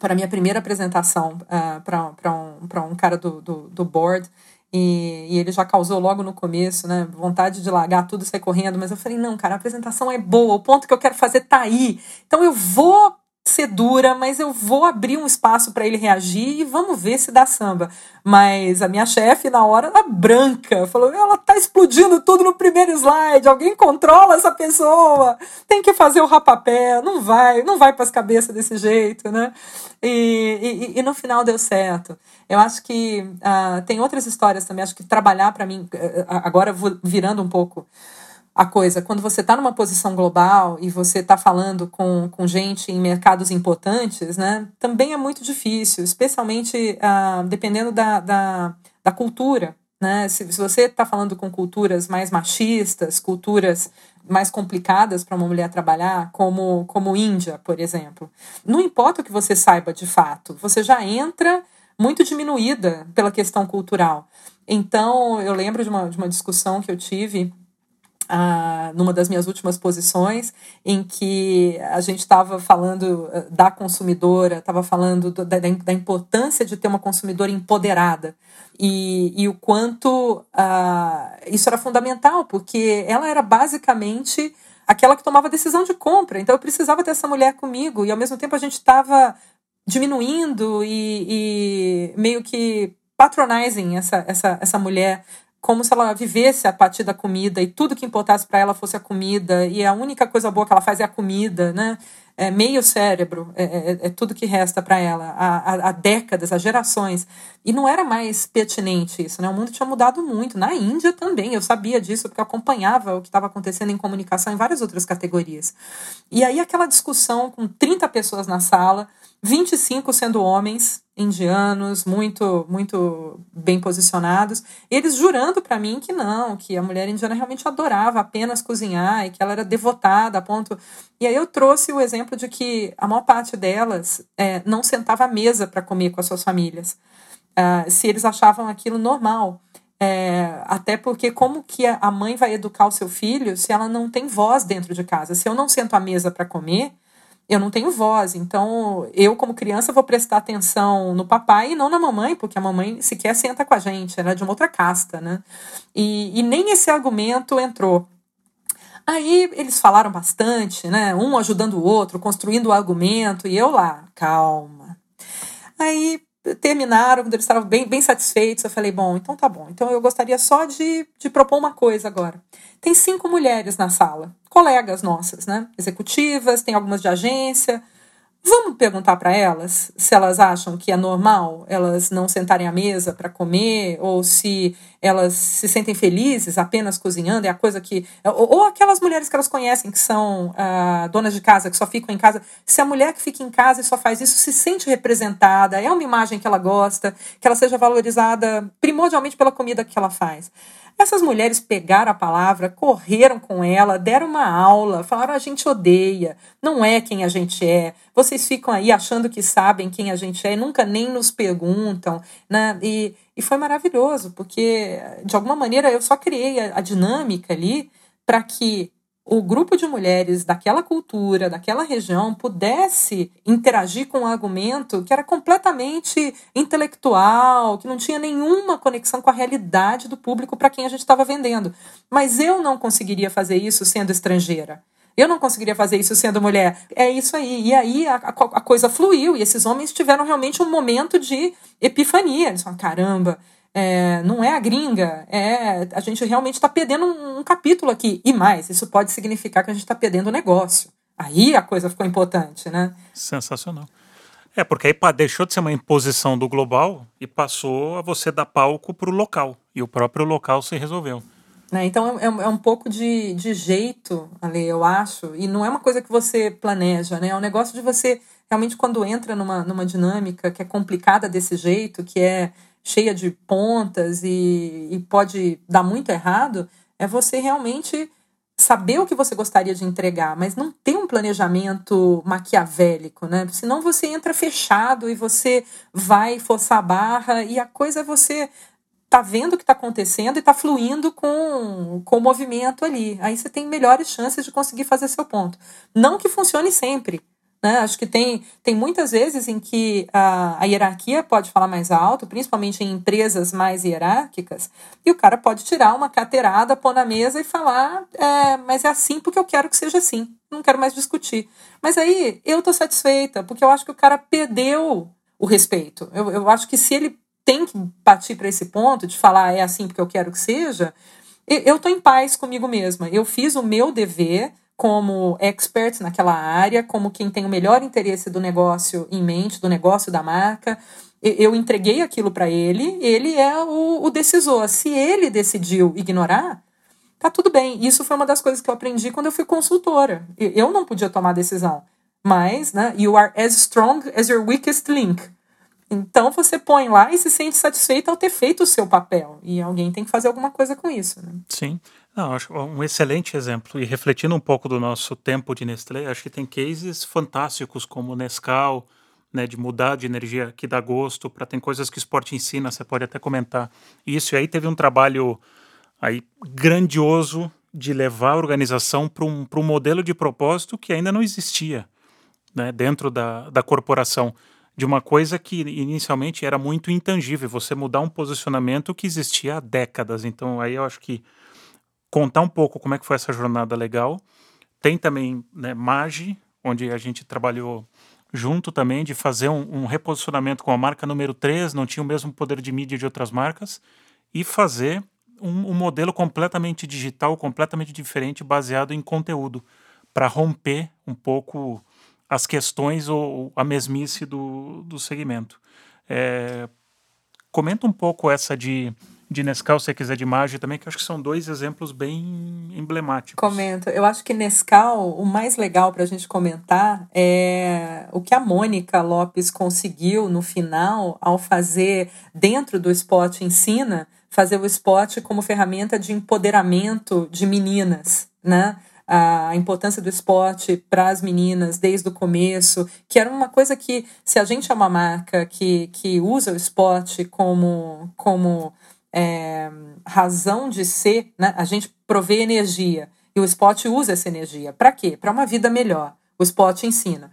para minha primeira apresentação uh, para um, um cara do, do, do board. E, e, ele já causou logo no começo, né? Vontade de largar tudo e sair correndo. Mas eu falei, não, cara, a apresentação é boa, o ponto que eu quero fazer tá aí. Então eu vou ser dura, mas eu vou abrir um espaço para ele reagir e vamos ver se dá samba. Mas a minha chefe, na hora, ela branca, falou: ela tá explodindo tudo no primeiro slide, alguém controla essa pessoa, tem que fazer o rapapé, não vai, não vai para as cabeças desse jeito, né? E, e, e, no final deu certo. Eu acho que uh, tem outras histórias também, acho que trabalhar para mim, eh, agora virando um pouco a coisa. Quando você está numa posição global e você está falando com, com gente em mercados importantes, né, também é muito difícil, especialmente uh, dependendo da, da, da, cultura. Né? Se, se você está falando com culturas mais machistas, culturas mais complicadas para uma mulher trabalhar, como, como Índia, por exemplo, não importa o que você saiba de fato, você já entra muito diminuída pela questão cultural. Então, eu lembro de uma, de uma discussão que eu tive ah, numa das minhas últimas posições, em que a gente estava falando eh, da consumidora, estava falando do, da, da, importância de ter uma consumidora empoderada. E, e o quanto ah, isso era fundamental, porque ela era basicamente aquela que tomava decisão de compra. Então eu precisava ter essa mulher comigo, e ao mesmo tempo a gente estava diminuindo e, e meio que patronizing essa, essa, essa mulher como se ela vivesse a partir da comida e tudo que importasse para ela fosse a comida e a única coisa boa que ela faz é a comida, né? É meio cérebro, é, é, é tudo que resta para ela, há, há, décadas, há gerações. E não era mais pertinente isso, né? O mundo tinha mudado muito. Na Índia também, eu sabia disso, porque eu acompanhava o que estava acontecendo em comunicação em várias outras categorias. E aí aquela discussão com 30 pessoas na sala, 25 sendo homens indianos, muito muito bem posicionados, eles jurando para mim que não, que a mulher indiana realmente adorava apenas cozinhar e que ela era devotada a ponto. E aí eu trouxe o exemplo de que a maior parte delas é, não sentava à mesa para comer com as suas famílias, uh, se eles achavam aquilo normal. É, até porque como que a mãe vai educar o seu filho se ela não tem voz dentro de casa? Se eu não sento à mesa para comer, eu não tenho voz. Então, eu, como criança, vou prestar atenção no papai e não na mamãe, porque a mamãe sequer senta com a gente, ela é de uma outra casta, né? E, e nem esse argumento entrou. Aí eles falaram bastante, né? Um ajudando o outro, construindo o argumento, e eu lá, calma. Aí terminaram, quando eles estavam bem, bem satisfeitos, eu falei, bom, então tá bom. Então eu gostaria só de, de propor uma coisa agora. Tem cinco mulheres na sala, colegas nossas, né? Executivas, tem algumas de agência, Vamos perguntar para elas se elas acham que é normal elas não sentarem à mesa para comer ou se elas se sentem felizes apenas cozinhando, é a coisa que. Ou, ou aquelas mulheres que elas conhecem que são ah, donas de casa, que só ficam em casa. Se a mulher que fica em casa e só faz isso se sente representada, é uma imagem que ela gosta, que ela seja valorizada primordialmente pela comida que ela faz. Essas mulheres pegaram a palavra, correram com ela, deram uma aula, falaram: a gente odeia, não é quem a gente é. Vocês ficam aí achando que sabem quem a gente é nunca nem nos perguntam. Né? E, e foi maravilhoso, porque de alguma maneira eu só criei a, a dinâmica ali para que o grupo de mulheres daquela cultura, daquela região, pudesse interagir com um argumento que era completamente intelectual, que não tinha nenhuma conexão com a realidade do público para quem a gente estava vendendo. Mas eu não conseguiria fazer isso sendo estrangeira. Eu não conseguiria fazer isso sendo mulher. É isso aí. E aí a, a, a coisa fluiu e esses homens tiveram realmente um momento de epifania. Eles falaram: caramba, é, não é a gringa, é a gente realmente está perdendo um, um, capítulo aqui. E mais, isso pode significar que a gente está perdendo o negócio. Aí a coisa ficou importante, né? Sensacional. É, porque aí deixou de ser uma imposição do global e passou a você dar palco para o local. E o próprio local se resolveu. É, então é, é, é, um pouco de, de jeito, ali, eu acho, e não é uma coisa que você planeja, né? É um negócio de você realmente, quando entra numa, numa dinâmica que é complicada desse jeito, que é cheia de pontas e, e pode dar muito errado, é você realmente saber o que você gostaria de entregar, mas não ter um planejamento maquiavélico, né? Senão você entra fechado e você vai forçar a barra e a coisa é você tá vendo o que está acontecendo e está fluindo com, com o movimento ali. Aí você tem melhores chances de conseguir fazer seu ponto. Não que funcione sempre, né? Acho que tem, tem muitas vezes em que a, a hierarquia pode falar mais alto, principalmente em empresas mais hierárquicas, e o cara pode tirar uma carteirada, pôr na mesa e falar: é, mas é assim porque eu quero que seja assim, não quero mais discutir. Mas aí eu tô satisfeita, porque eu acho que o cara perdeu o respeito. Eu, eu acho que se ele tem que partir para esse ponto de falar é assim porque eu quero que seja, eu estou em paz comigo mesma. Eu fiz o meu dever como expert naquela área, como quem tem o melhor interesse do negócio em mente, do negócio da marca. Eu entreguei aquilo para ele, ele é o, o decisor. Se ele decidiu ignorar, tá tudo bem. Isso foi uma das coisas que eu aprendi quando eu fui consultora. Eu não podia tomar decisão, mas, né, you are as strong as your weakest link. Então você põe lá e se sente satisfeito ao ter feito o seu papel. E alguém tem que fazer alguma coisa com isso. Né? Sim. Não, acho um excelente exemplo. E refletindo um pouco do nosso tempo de Nestlé, acho que tem cases fantásticos como Nescau, né, de mudar de energia que dá gosto, para tem coisas que o esporte ensina, você pode até comentar. Isso e aí teve um trabalho aí grandioso de levar a organização para um, um modelo de propósito que ainda não existia né, dentro da, da corporação. De uma coisa que inicialmente era muito intangível, você mudar um posicionamento que existia há décadas. Então, aí eu acho que contar um pouco como é que foi essa jornada legal. Tem também né, Magi, onde a gente trabalhou junto também de fazer um, um, reposicionamento com a marca número 3, não tinha o mesmo poder de mídia de outras marcas, e fazer um, um modelo completamente digital, completamente diferente, baseado em conteúdo, para romper um pouco as questões ou a mesmice do, do segmento. É, comenta um pouco essa de de Nescau, se quiser de Maggi também, que acho que são dois exemplos bem emblemáticos. Comento. Eu acho que Nescau, o mais legal para a gente comentar é o que a Mônica Lopes conseguiu no final ao fazer, dentro do spot Ensina, fazer o spot como ferramenta de empoderamento de meninas, né? A importância do esporte para as meninas desde o começo, que era uma coisa que, se a gente é uma marca que, que usa o esporte como, como é, razão de ser, né? a gente provê energia e o esporte usa essa energia. Para quê? Para uma vida melhor. O esporte ensina.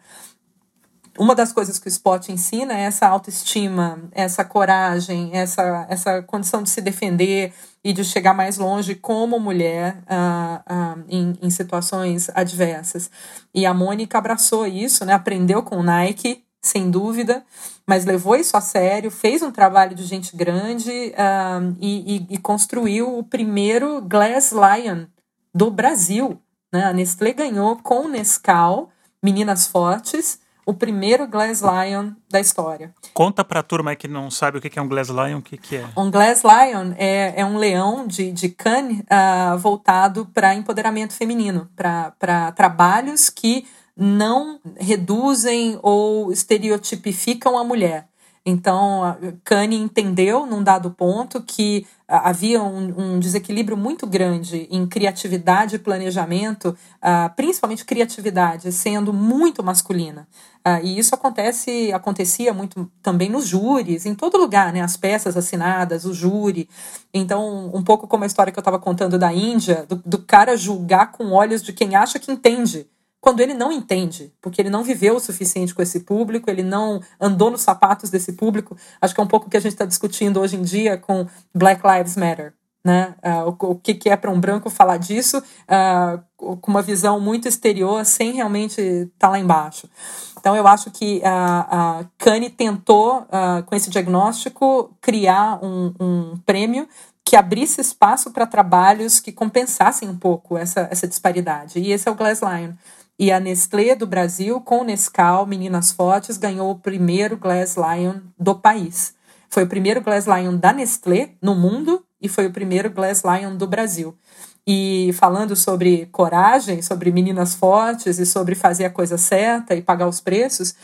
Uma das coisas que o esporte ensina é essa autoestima, essa coragem, essa, essa condição de se defender e de chegar mais longe como mulher uh, uh, em, em situações adversas. E a Mônica abraçou isso, né? aprendeu com o Nike, sem dúvida, mas levou isso a sério, fez um trabalho de gente grande uh, e, e, e, construiu o primeiro Glass Lion do Brasil. Né? A Nestlé ganhou com o Nescau, Meninas Fortes, o primeiro Glass Lion da história. Conta para a turma que não sabe o que é um Glass Lion, o que, que é? Um Glass Lion é, é um leão de, de Cannes uh, voltado para empoderamento feminino, para trabalhos que não reduzem ou estereotipificam a mulher. Então, Kanye entendeu, num dado ponto, que havia um, um, desequilíbrio muito grande em criatividade e planejamento, uh, principalmente criatividade, sendo muito masculina. Uh, e isso acontece, acontecia muito também nos júris, em todo lugar, né? As peças assinadas, o júri. Então, um pouco como a história que eu estava contando da Índia, do, do cara julgar com olhos de quem acha que entende quando ele não entende, porque ele não viveu o suficiente com esse público, ele não andou nos sapatos desse público. Acho que é um pouco o que a gente está discutindo hoje em dia com Black Lives Matter. Né? Uh, o, o, que, que é para um branco falar disso uh, com uma visão muito exterior, sem realmente estar tá lá embaixo. Então, eu acho que a uh, Kanye tentou, com esse diagnóstico, criar um, um prêmio que abrisse espaço para trabalhos que compensassem um pouco essa, essa disparidade. E esse é o Glass Lion. E a Nestlé do Brasil, com Nescau, Meninas Fortes, ganhou o primeiro Glass Lion do país. Foi o primeiro Glass Lion da Nestlé no mundo e foi o primeiro Glass Lion do Brasil. E falando sobre coragem, sobre meninas fortes e sobre fazer a coisa certa e pagar os preços,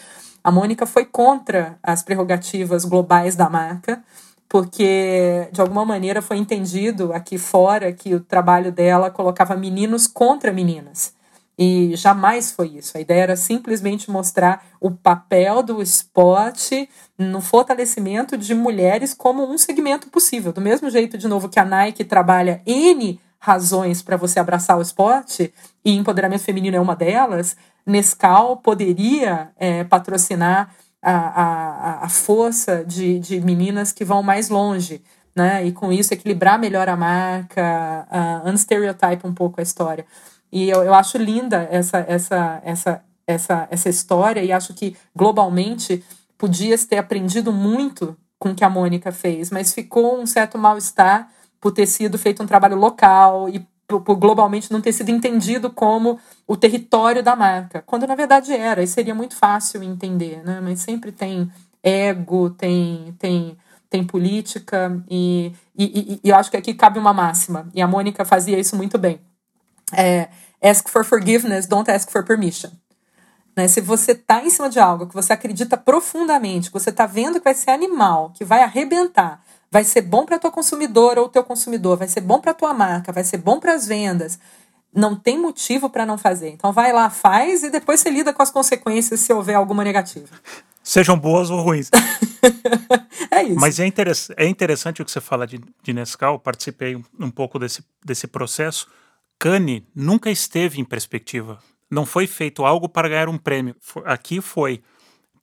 a Mônica foi contra as prerrogativas globais da marca, porque de alguma maneira foi entendido aqui fora que o trabalho dela colocava meninos contra meninas. E jamais foi isso. A ideia era simplesmente mostrar o papel do esporte no fortalecimento de mulheres como um segmento possível. Do mesmo jeito, de novo, que a Nike trabalha N razões para você abraçar o esporte, e empoderamento feminino é uma delas, Nescau poderia é, patrocinar a, a, a força de, de meninas que vão mais longe. Né? E com isso equilibrar melhor a marca, uh, unstereotype um pouco a história. E eu, eu acho linda essa, essa, essa, essa, essa história e acho que globalmente podias ter aprendido muito com o que a Mônica fez, mas ficou um certo mal-estar por ter sido feito um trabalho local e por, por, globalmente não ter sido entendido como o território da marca, quando na verdade era, e seria muito fácil entender, né? Mas sempre tem ego, tem, tem, tem política, e, e, e, e eu acho que aqui cabe uma máxima, e a Mônica fazia isso muito bem é, ask for forgiveness, don't ask for permission. Né? Se você está em cima de algo que você acredita profundamente, que você está vendo que vai ser animal, que vai arrebentar, vai ser bom para tua consumidora ou teu consumidor, vai ser bom para tua marca, vai ser bom para as vendas, não tem motivo para não fazer. Então vai lá, faz e depois você lida com as consequências se houver alguma negativa. Sejam boas ou ruins. é isso. Mas é, interess é interessante o que você fala de, de Nescau, participei um, um pouco desse, desse processo Cannes nunca esteve em perspectiva. Não foi feito algo para ganhar um prêmio. Aqui foi.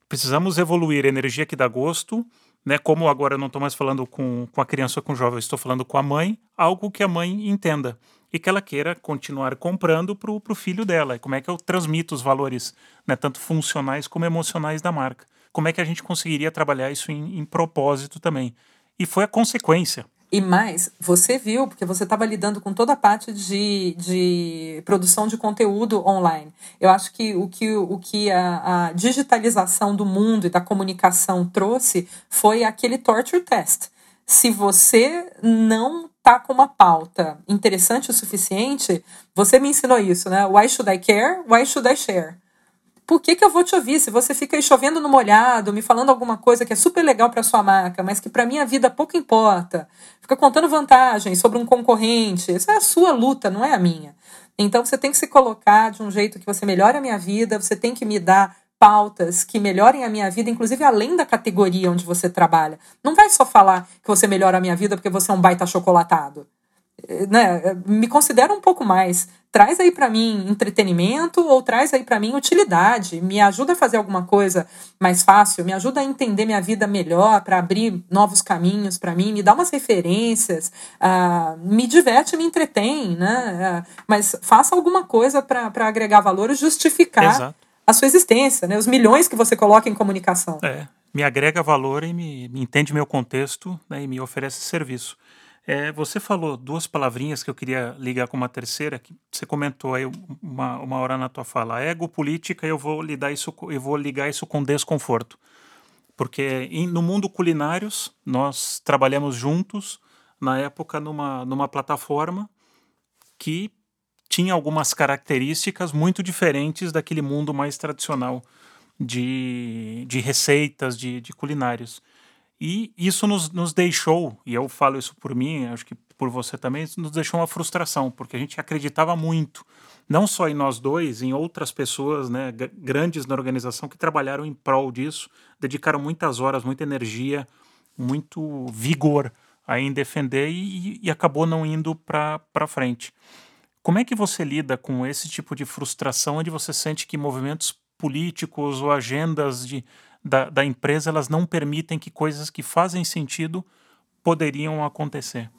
Precisamos evoluir energia que dá gosto, né? Como agora eu não estou mais falando com, com a criança ou com o jovem, estou falando com a mãe, algo que a mãe entenda e que ela queira continuar comprando para o filho dela. Como é que eu transmito os valores, né, tanto funcionais como emocionais da marca? Como é que a gente conseguiria trabalhar isso em, em propósito também? E foi a consequência. E mais, você viu, porque você estava lidando com toda a parte de, de produção de conteúdo online. Eu acho que o que, o que a, a digitalização do mundo e da comunicação trouxe foi aquele torture test. Se você não tá com uma pauta interessante o suficiente, você me ensinou isso, né? Why should I care? Why should I share? Por que, que eu vou te ouvir? Se você fica aí chovendo no molhado, me falando alguma coisa que é super legal para sua marca, mas que para minha vida pouco importa, fica contando vantagens sobre um concorrente, essa é a sua luta, não é a minha. Então você tem que se colocar de um jeito que você melhore a minha vida, você tem que me dar pautas que melhorem a minha vida, inclusive além da categoria onde você trabalha. Não vai só falar que você melhora a minha vida porque você é um baita chocolatado. Né? Me considera um pouco mais. Traz aí para mim entretenimento ou traz aí para mim utilidade. Me ajuda a fazer alguma coisa mais fácil, me ajuda a entender minha vida melhor, para abrir novos caminhos para mim, me dá umas referências, uh, me diverte, me entretém, né? Uh, mas faça alguma coisa para agregar valor e justificar. Exato a sua existência, né? Os milhões que você coloca em comunicação. É, me agrega valor e me, me entende meu contexto né, e me oferece serviço. É, você falou duas palavrinhas que eu queria ligar com uma terceira, que você comentou aí uma, uma hora na tua fala. Ego, política, eu vou lidar isso, eu vou ligar isso com desconforto. Porque em, no mundo culinários, nós trabalhamos juntos, na época, numa, numa plataforma que tinha algumas características muito diferentes daquele mundo mais tradicional de, de receitas, de, de culinários. E isso nos, nos deixou, e eu falo isso por mim, acho que por você também, nos deixou uma frustração, porque a gente acreditava muito, não só em nós dois, em outras pessoas né, grandes na organização que trabalharam em prol disso, dedicaram muitas horas, muita energia, muito vigor aí em defender e, e acabou não indo para frente. Como é que você lida com esse tipo de frustração onde você sente que movimentos políticos ou agendas de, da, da empresa elas não permitem que coisas que fazem sentido poderiam acontecer?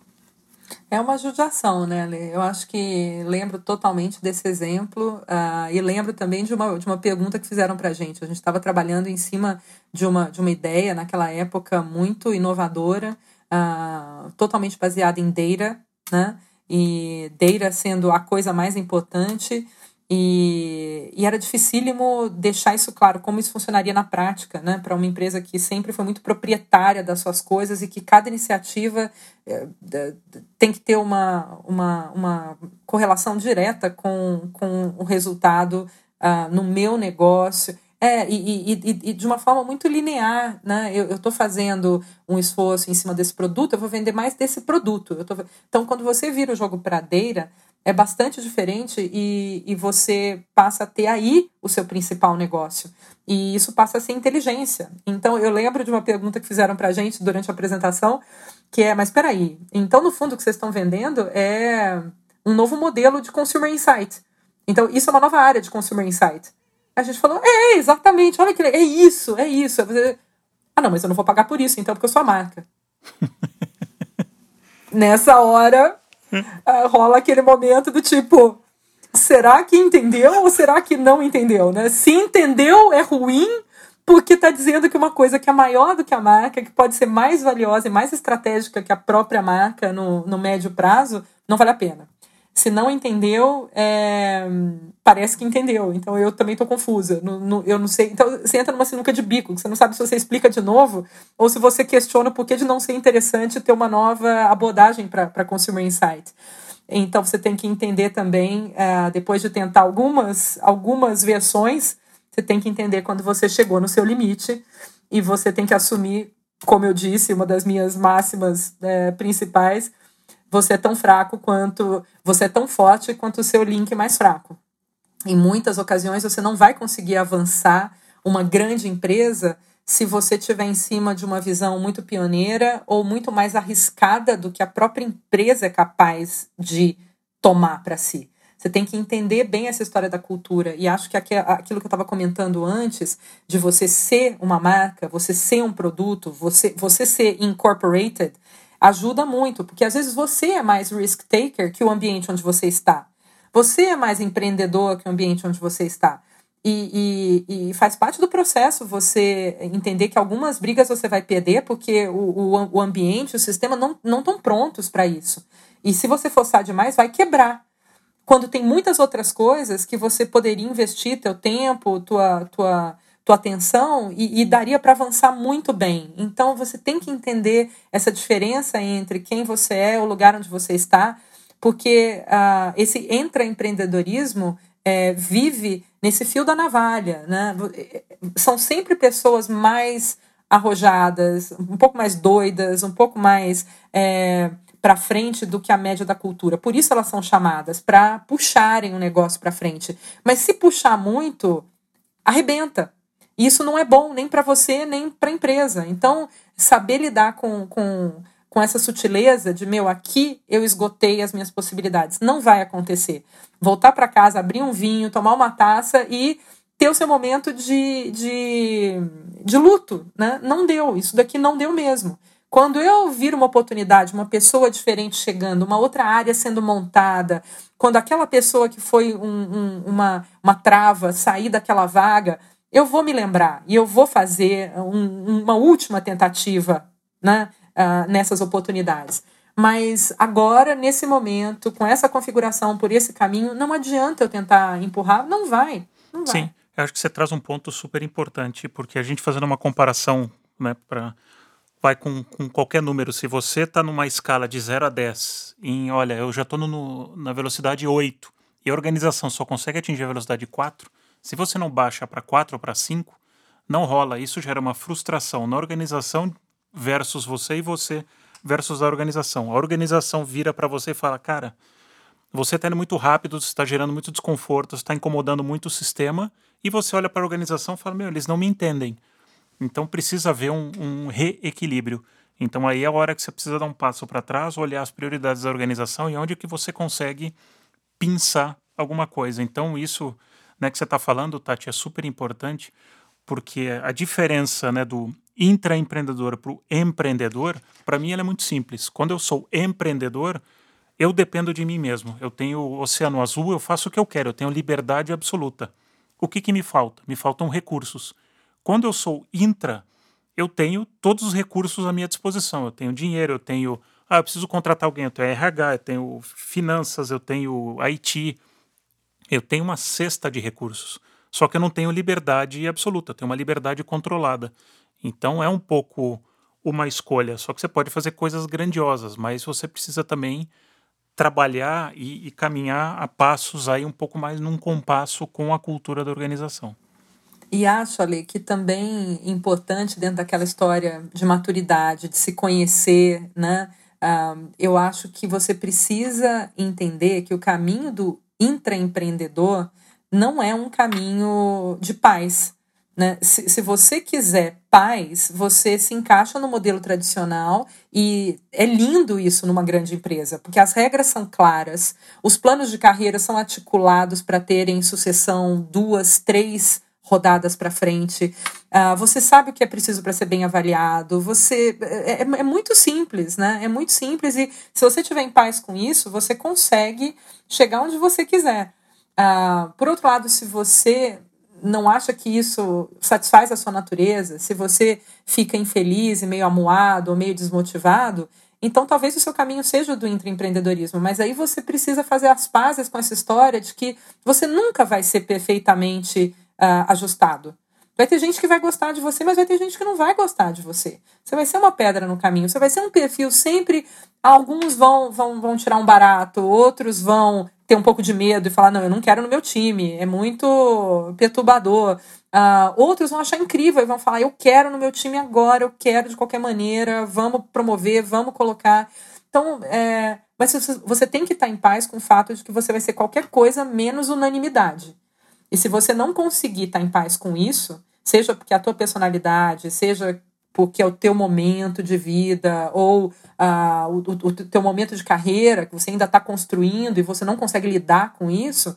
É uma judiação, né, Lê? Eu acho que lembro totalmente desse exemplo uh, e lembro também de uma, de uma pergunta que fizeram para a gente. A gente estava trabalhando em cima de uma, de uma ideia naquela época muito inovadora, uh, totalmente baseada em data, né? e data sendo a coisa mais importante. E, e, era dificílimo deixar isso claro, como isso funcionaria na prática, né? Para uma empresa que sempre foi muito proprietária das suas coisas e que cada iniciativa é, tem que ter uma, uma, uma correlação direta com, com o resultado uh, no meu negócio. É, e, e, e, de uma forma muito linear, né? Eu estou fazendo um esforço em cima desse produto, eu vou vender mais desse produto. Tô... Então, quando você vira o jogo pradeira, é bastante diferente e, e você passa a ter aí o seu principal negócio. E isso passa a ser inteligência. Então, eu lembro de uma pergunta que fizeram para a gente durante a apresentação, que é, mas espera aí, então, no fundo, o que vocês estão vendendo é um novo modelo de Consumer Insight. Então, isso é uma nova área de Consumer Insight. A gente falou, é, exatamente, olha que é isso, é isso. ah, não, mas eu não vou pagar por isso, então, porque eu sou a marca. Nessa hora, uh, rola aquele momento do tipo, será que entendeu ou será que não entendeu, né? Se entendeu, é ruim, porque está dizendo que uma coisa que é maior do que a marca, que pode ser mais valiosa e mais estratégica que a própria marca no, no médio prazo, não vale a pena. Se não entendeu, é, parece que entendeu. Então eu também estou confusa. No, no, eu não sei. Então você entra numa sinuca de bico, que você não sabe se você explica de novo ou se você questiona o porquê de não ser interessante ter uma nova abordagem para Consumer Insight. Então você tem que entender também, é, depois de tentar algumas, algumas versões, você tem que entender quando você chegou no seu limite e você tem que assumir, como eu disse, uma das minhas máximas é, principais, você é tão fraco quanto. Você é tão forte quanto o seu link mais fraco. Em muitas ocasiões você não vai conseguir avançar uma grande empresa se você estiver em cima de uma visão muito pioneira ou muito mais arriscada do que a própria empresa é capaz de tomar para si. Você tem que entender bem essa história da cultura. E acho que aquilo que eu estava comentando antes, de você ser uma marca, você ser um produto, você, você ser incorporated, ajuda muito, porque às vezes você é mais risk taker que o ambiente onde você está. Você é mais empreendedor que o ambiente onde você está. E, e, e, faz parte do processo você entender que algumas brigas você vai perder porque o, o, o ambiente, o sistema não estão prontos para isso. E se você forçar demais, vai quebrar. Quando tem muitas outras coisas que você poderia investir teu tempo, tua, tua, tua atenção e, e daria para avançar muito bem. Então você tem que entender essa diferença entre quem você é, o lugar onde você está, porque uh, esse intraempreendedorismo é, vive nesse fio da navalha. Né? São sempre pessoas mais arrojadas, um pouco mais doidas, um pouco mais é, para frente do que a média da cultura. Por isso elas são chamadas para puxarem o negócio para frente. Mas se puxar muito, arrebenta. Isso não é bom nem para você nem para a empresa. Então, saber lidar com, com, com essa sutileza de meu, aqui eu esgotei as minhas possibilidades. Não vai acontecer. Voltar para casa, abrir um vinho, tomar uma taça e ter o seu momento de, de, de luto. Né? Não deu, isso daqui não deu mesmo. Quando eu vir uma oportunidade, uma pessoa diferente chegando, uma outra área sendo montada, quando aquela pessoa que foi um, um, uma, uma trava sair daquela vaga, eu vou me lembrar e eu vou fazer um, uma última tentativa né, uh, nessas oportunidades. Mas agora, nesse momento, com essa configuração por esse caminho, não adianta eu tentar empurrar, não vai. Não vai. Sim, eu acho que você traz um ponto super importante, porque a gente fazendo uma comparação né, vai com, com qualquer número. Se você está numa escala de 0 a 10, em olha, eu já estou na velocidade 8 e a organização só consegue atingir a velocidade 4, se você não baixa para 4 ou para 5, não rola. Isso gera uma frustração na organização versus você e você versus a organização. A organização vira para você e fala: Cara, você está indo muito rápido, está gerando muito desconforto, está incomodando muito o sistema. E você olha para a organização e fala: Meu, eles não me entendem. Então precisa haver um, um reequilíbrio. Então aí é a hora que você precisa dar um passo para trás, olhar as prioridades da organização e onde que você consegue pensar alguma coisa. Então isso né, que você está falando, Tati, é super importante, porque a diferença né, do intraempreendedor para o empreendedor, para mim ela é muito simples. Quando eu sou empreendedor, eu dependo de mim mesmo. Eu tenho o oceano azul, eu faço o que eu quero, eu tenho liberdade absoluta. O que, que me falta? Me faltam recursos. Quando eu sou intra, eu tenho todos os recursos à minha disposição. Eu tenho dinheiro, eu tenho. Ah, eu preciso contratar alguém, eu tenho RH, eu tenho finanças, eu tenho IT. Eu tenho uma cesta de recursos. Só que eu não tenho liberdade absoluta, eu tenho uma liberdade controlada. Então é um pouco uma escolha. Só que você pode fazer coisas grandiosas, mas você precisa também trabalhar e, e caminhar a passos aí um pouco mais num compasso com a cultura da organização. E acho, Ali, que também importante dentro daquela história de maturidade, de se conhecer, né? Uh, eu acho que você precisa entender que o caminho do intraempreendedor não é um caminho de paz. Né? Se, se você quiser paz, você se encaixa no modelo tradicional e é lindo isso numa grande empresa, porque as regras são claras, os planos de carreira são articulados para terem sucessão duas, três rodadas para frente. Uh, você sabe o que é preciso para ser bem avaliado. Você é, é, é, muito simples, né? É muito simples e se você tiver em paz com isso, você consegue chegar onde você quiser. Uh, por outro lado, se você não acha que isso satisfaz a sua natureza, se você fica infeliz e meio amuado ou meio desmotivado, então talvez o seu caminho seja o do intraempreendedorismo, mas aí você precisa fazer as pazes com essa história de que você nunca vai ser perfeitamente uh, ajustado. Vai ter gente que vai gostar de você, mas vai ter gente que não vai gostar de você. Você vai ser uma pedra no caminho, você vai ser um perfil sempre. Alguns vão, vão, vão tirar um barato, outros vão ter um pouco de medo e falar: não, eu não quero no meu time, é muito perturbador. Uh, outros vão achar incrível e vão falar: eu quero no meu time agora, eu quero de qualquer maneira, vamos promover, vamos colocar. Então, é, mas você tem que estar em paz com o fato de que você vai ser qualquer coisa menos unanimidade. E se você não conseguir estar em paz com isso, seja porque a tua personalidade, seja porque é o teu momento de vida ou uh, o, o, o teu momento de carreira que você ainda está construindo e você não consegue lidar com isso,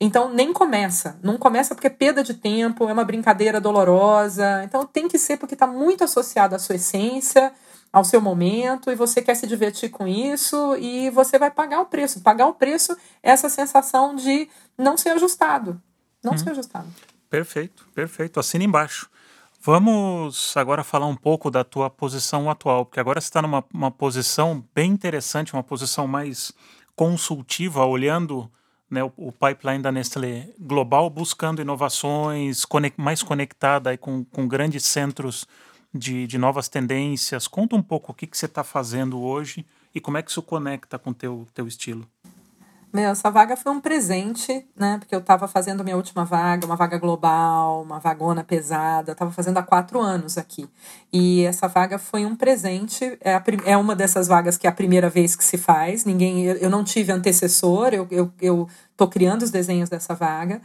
então nem começa. Não começa porque é perda de tempo, é uma brincadeira dolorosa. Então tem que ser porque está muito associado à sua essência, ao seu momento, e você quer se divertir com isso, e você vai pagar o preço. Pagar o preço é essa sensação de não ser ajustado não hum. ser ajustado. Perfeito, perfeito. Assina embaixo. Vamos agora falar um pouco da tua posição atual, porque agora você está numa uma posição bem interessante, uma posição mais consultiva, olhando né, o, o, pipeline da Nestlé global buscando inovações conect, mais conectada aí com, com grandes centros de, de novas tendências. Conta um pouco o que, que você está fazendo hoje e como é que isso conecta com o teu, teu estilo. Meu, essa vaga foi um presente, né? Porque eu estava fazendo minha última vaga, uma vaga global, uma vagona pesada. Estava fazendo há quatro anos aqui. E essa vaga foi um presente. É, a, é uma dessas vagas que é a primeira vez que se faz. Ninguém, eu, eu não tive antecessor. Eu, eu, eu tô criando os desenhos dessa vaga.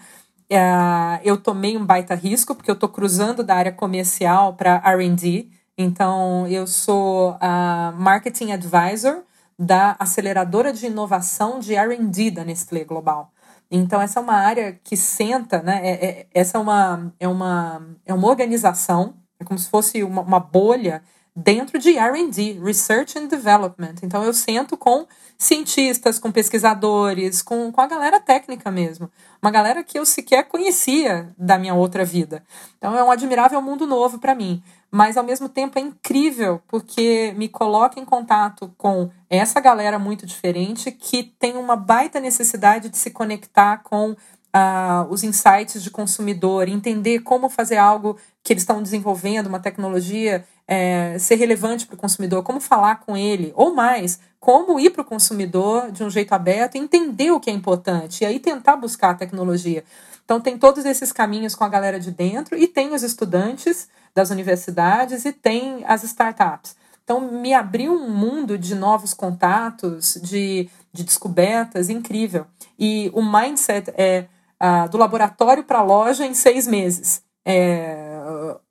É, eu tomei um baita risco porque eu tô cruzando da área comercial para R&D. Então, eu sou a marketing advisor da aceleradora de inovação de R&D da Nestlé Global. Então essa é uma área que senta, né? É, é, essa é uma, é, uma, é uma organização, é como se fosse uma, uma bolha dentro de R&D, Research and Development. Então eu sento com cientistas, com pesquisadores, com, com a galera técnica mesmo. Uma galera que eu sequer conhecia da minha outra vida. Então é um admirável mundo novo para mim mas ao mesmo tempo é incrível porque me coloca em contato com essa galera muito diferente que tem uma baita necessidade de se conectar com uh, os insights de consumidor, entender como fazer algo que eles estão desenvolvendo, uma tecnologia, é, ser relevante para o consumidor, como falar com ele, ou mais, como ir para o consumidor de um jeito aberto, entender o que é importante e aí tentar buscar a tecnologia. Então tem todos esses caminhos com a galera de dentro e tem os estudantes das universidades e tem as startups. Então, me abriu um mundo de novos contatos, de, de descobertas incrível. E o mindset é uh, do laboratório para a loja em seis meses. É,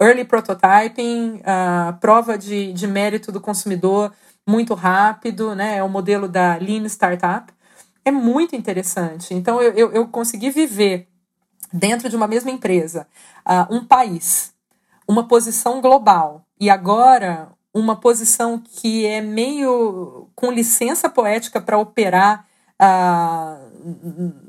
early prototyping, uh, prova de, de mérito do consumidor muito rápido, né? é o modelo da Lean Startup. É muito interessante. Então, eu, eu, eu consegui viver dentro de uma mesma empresa uh, um país uma posição global e agora uma posição que é meio com licença poética para operar uh,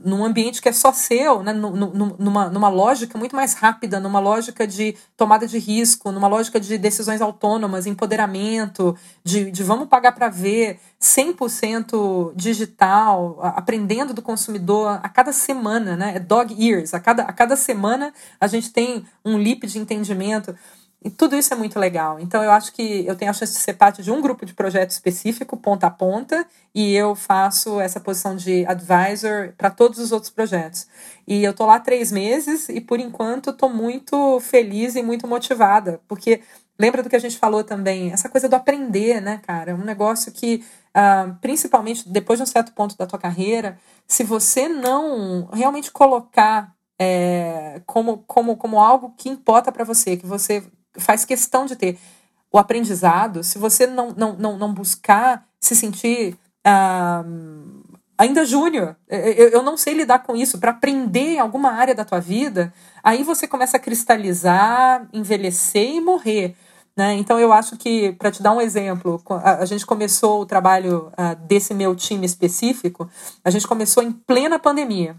num ambiente que é só seu, né? numa, numa lógica muito mais rápida, numa lógica de tomada de risco, numa lógica de decisões autônomas, empoderamento, de, de vamos pagar para ver, 100% digital, aprendendo do consumidor a cada semana, né? É dog ears, a cada, a cada semana a gente tem um leap de entendimento. E tudo isso é muito legal. Então, eu acho que eu tenho a chance de ser parte de um grupo de projeto específico, ponta a ponta, e eu faço essa posição de advisor para todos os outros projetos. E eu estou lá três meses e, por enquanto, estou muito feliz e muito motivada, porque lembra do que a gente falou também, essa coisa do aprender, né, cara? É um negócio que, uh, principalmente depois de um certo ponto da tua carreira, se você não realmente colocar é, como, como, como algo que importa para você, que você faz questão de ter o aprendizado, se você não, não, não, não buscar se sentir uh, ainda júnior, eu, eu não sei lidar com isso, para aprender alguma área da tua vida, aí você começa a cristalizar, envelhecer e morrer. Né? Então, eu acho que, para te dar um exemplo, a, gente começou o trabalho uh, desse meu time específico, a gente começou em plena pandemia.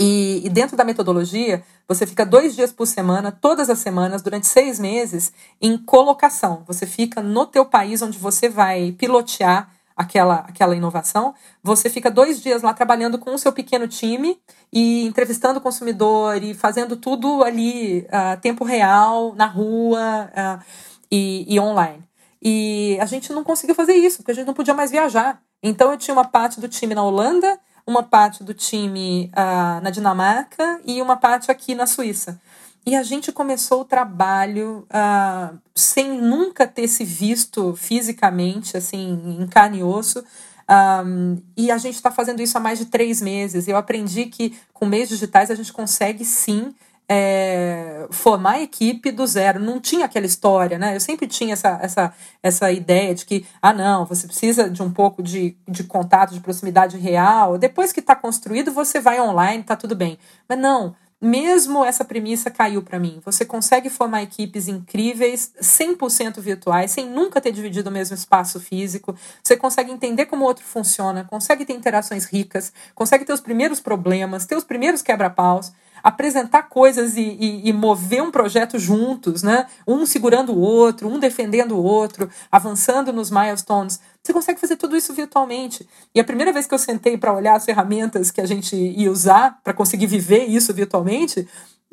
E, e, dentro da metodologia, você fica dois dias por semana, todas as semanas, durante seis meses, em colocação. Você fica no teu país onde você vai pilotear aquela, aquela inovação. Você fica dois dias lá trabalhando com o seu pequeno time e entrevistando o consumidor e fazendo tudo ali uh, tempo real, na rua uh, e, e online. E a gente não conseguiu fazer isso, porque a gente não podia mais viajar. Então eu tinha uma parte do time na Holanda uma parte do time uh, na Dinamarca e uma parte aqui na Suíça. E a gente começou o trabalho uh, sem nunca ter se visto fisicamente, assim, em carne e osso. Um, e a gente está fazendo isso há mais de três meses. Eu aprendi que com meios digitais a gente consegue sim é, formar a equipe do zero. Não tinha aquela história, né? Eu sempre tinha essa, essa, essa ideia de que, ah, não, você precisa de um pouco de, de contato, de proximidade real. Depois que está construído, você vai online, tá tudo bem. Mas não, mesmo essa premissa caiu para mim. Você consegue formar equipes incríveis, 100% virtuais, sem nunca ter dividido o mesmo espaço físico. Você consegue entender como o outro funciona, consegue ter interações ricas, consegue ter os primeiros problemas, ter os primeiros quebra-paus. Apresentar coisas e, e, e, mover um projeto juntos, né? Um segurando o outro, um defendendo o outro, avançando nos milestones. Você consegue fazer tudo isso virtualmente. E a primeira vez que eu sentei para olhar as ferramentas que a gente ia usar para conseguir viver isso virtualmente,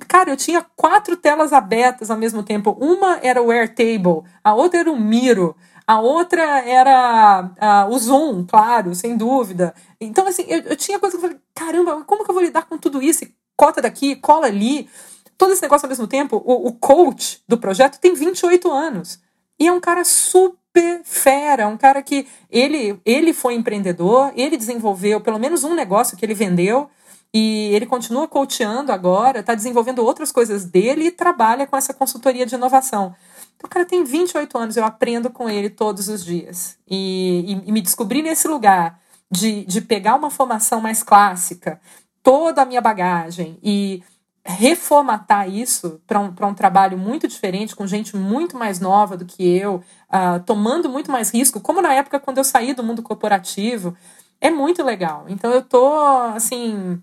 Cara, eu tinha quatro telas abertas ao mesmo tempo. Uma era o Airtable, a outra era o Miro, a outra era uh, o Zoom, claro, sem dúvida. Então, assim, eu, eu tinha coisa que eu falei, caramba, como que eu vou lidar com tudo isso? Cota daqui, cola ali. Todo esse negócio ao mesmo tempo. O, o coach do projeto tem 28 anos. E é um cara super fera, um cara que ele, ele foi empreendedor, ele desenvolveu pelo menos um negócio que ele vendeu. E ele continua coachando agora, está desenvolvendo outras coisas dele e trabalha com essa consultoria de inovação. Então, o cara tem 28 anos, eu aprendo com ele todos os dias. E, e, e me descobri nesse lugar de, de pegar uma formação mais clássica, toda a minha bagagem e reformatar isso para um, um trabalho muito diferente, com gente muito mais nova do que eu, uh, tomando muito mais risco, como na época quando eu saí do mundo corporativo, é muito legal. Então eu tô assim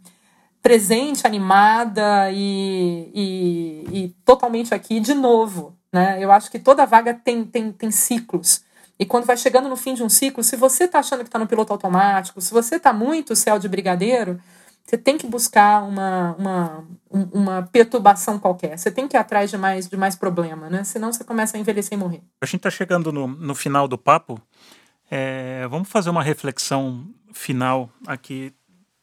presente, animada e, e, e, totalmente aqui de novo. Né? Eu acho que toda vaga tem, tem, tem ciclos. E quando vai chegando no fim de um ciclo, se você está achando que está no piloto automático, se você está muito céu de brigadeiro, você tem que buscar uma, uma, uma perturbação qualquer. Você tem que ir atrás de mais, de mais problema, né? Senão você começa a envelhecer e morrer. A gente está chegando no, no final do papo. É, vamos fazer uma reflexão final aqui.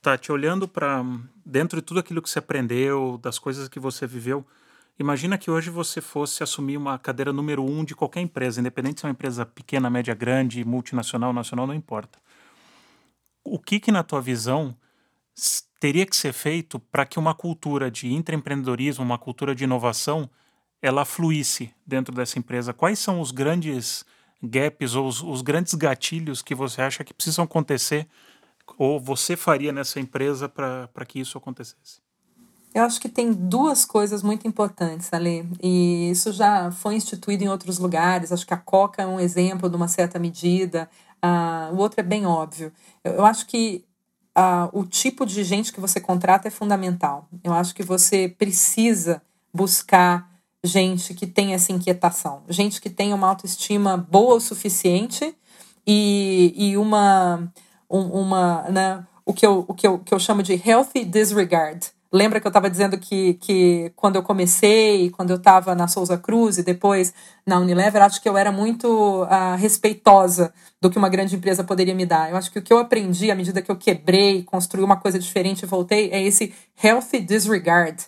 Tá te olhando para dentro de tudo aquilo que você aprendeu, das coisas que você viveu, imagina que hoje você fosse assumir uma cadeira número um de qualquer empresa, independente se é uma empresa pequena, média, grande, multinacional, nacional, não importa. O que que na tua visão teria que ser feito para que uma cultura de intraempreendedorismo, uma cultura de inovação, ela fluísse dentro dessa empresa? Quais são os grandes gaps ou os, os grandes gatilhos que você acha que precisam acontecer ou você faria nessa empresa para que isso acontecesse? Eu acho que tem duas coisas muito importantes, Ale, e isso já foi instituído em outros lugares. Acho que a Coca é um exemplo de uma certa medida, uh, o outro é bem óbvio. Eu, eu acho que o tipo de gente que você contrata é fundamental. Eu acho que você precisa buscar gente que tem essa inquietação, gente que tem uma autoestima boa o suficiente e, e uma um, uma, né, o que eu, o que eu, que eu chamo de healthy disregard. Lembra que eu estava dizendo que, que quando eu comecei, quando eu estava na Souza Cruz e depois na Unilever, acho que eu era muito uh, respeitosa do que uma grande empresa poderia me dar. Eu acho que o que eu aprendi à medida que eu quebrei, construí uma coisa diferente e voltei, é esse healthy disregard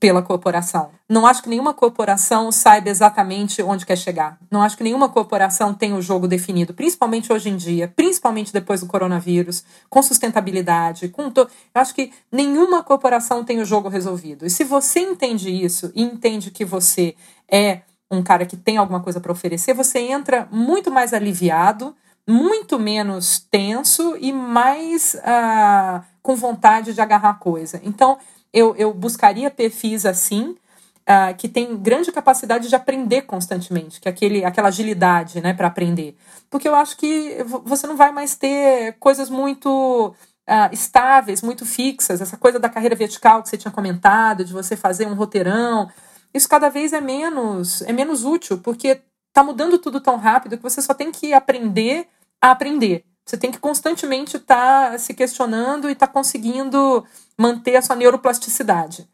pela corporação. Não acho que nenhuma corporação saiba exatamente onde quer chegar. Não acho que nenhuma corporação tenha o jogo definido, principalmente hoje em dia, principalmente depois do coronavírus, com sustentabilidade, com to... Eu acho que nenhuma corporação tem o jogo resolvido. E se você entende isso e entende que você é um cara que tem alguma coisa para oferecer, você entra muito mais aliviado, muito menos tenso e mais uh, com vontade de agarrar coisa. Então, eu, eu buscaria perfis assim, uh, que tem grande capacidade de aprender constantemente, que é aquele, aquela agilidade né, para aprender. Porque eu acho que você não vai mais ter coisas muito uh, estáveis, muito fixas, essa coisa da carreira vertical que você tinha comentado, de você fazer um roteirão. Isso cada vez é menos, é menos útil, porque está mudando tudo tão rápido que você só tem que aprender a aprender. Você tem que constantemente estar tá se questionando e estar tá conseguindo manter a sua neuroplasticidade.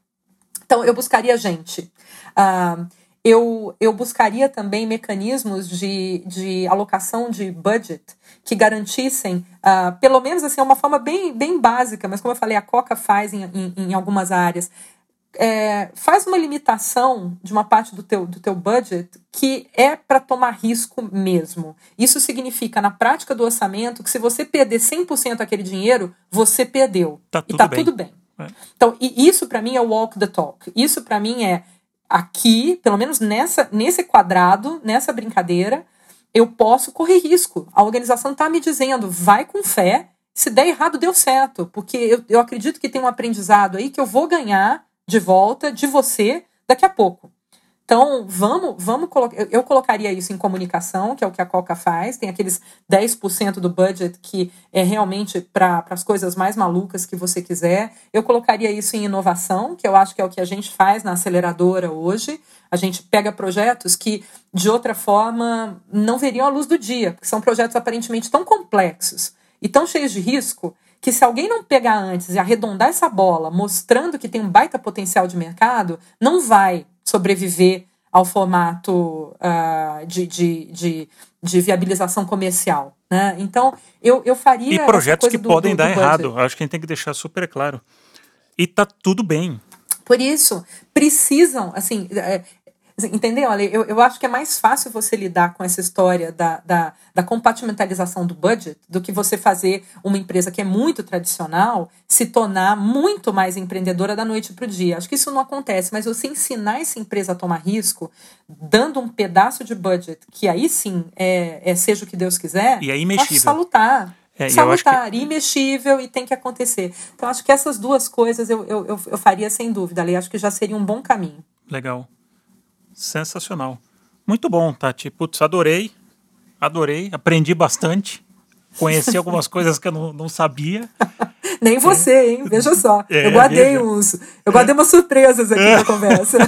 Então, eu buscaria gente. Uh, eu, eu buscaria também mecanismos de, de alocação de budget que garantissem, uh, pelo menos assim, uma forma bem, bem básica, mas como eu falei, a Coca faz em, em, em algumas áreas, é, faz uma limitação de uma parte do teu, do teu budget que é para tomar risco mesmo. Isso significa, na prática do orçamento, que se você perder 100% aquele dinheiro, você perdeu. Tá e tá bem. tudo bem. É. Então, e isso para mim é walk the talk. Isso para mim é aqui, pelo menos nessa, nesse quadrado, nessa brincadeira, eu posso correr risco. A organização está me dizendo, vai com fé. Se der errado, deu certo. Porque eu, eu acredito que tem um aprendizado aí que eu vou ganhar de volta de você daqui a pouco. Então, vamos, vamos colocar. Eu, eu, colocaria isso em comunicação, que é o que a Coca faz. Tem aqueles 10% do budget que é realmente para as coisas mais malucas que você quiser. Eu colocaria isso em inovação, que eu acho que é o que a gente faz na aceleradora hoje. A gente pega projetos que, de outra forma, não veriam a luz do dia, porque são projetos aparentemente tão complexos e tão cheios de risco que se alguém não pegar antes e arredondar essa bola, mostrando que tem um baita potencial de mercado, não vai sobreviver ao formato uh, de, de, de, de, viabilização comercial. Né? Então, eu, eu faria. E projetos que do, podem do, do dar budget. errado. Acho que a gente tem que deixar super claro. E tá tudo bem. Por isso, precisam, assim, é, Entendeu? Eu, eu acho que é mais fácil você lidar com essa história da, da, da compartimentalização do budget do que você fazer uma empresa que é muito tradicional se tornar muito mais empreendedora da noite para o dia. Acho que isso não acontece, mas você ensinar essa empresa a tomar risco, dando um pedaço de budget, que aí sim é, é seja o que Deus quiser, e é imexível. acho salutar. É, salutar, que... imexível e tem que acontecer. Então, acho que essas duas coisas eu, eu, eu, eu faria sem dúvida, ali. Acho que já seria um bom caminho. Legal. Sensacional. Muito bom, Tati. Putz, adorei. Adorei. Aprendi bastante. Conheci algumas coisas que eu não, não sabia. Nem você, é. hein? Veja só. É, eu guardei veja. uns. Eu guardei umas surpresas aqui na conversa.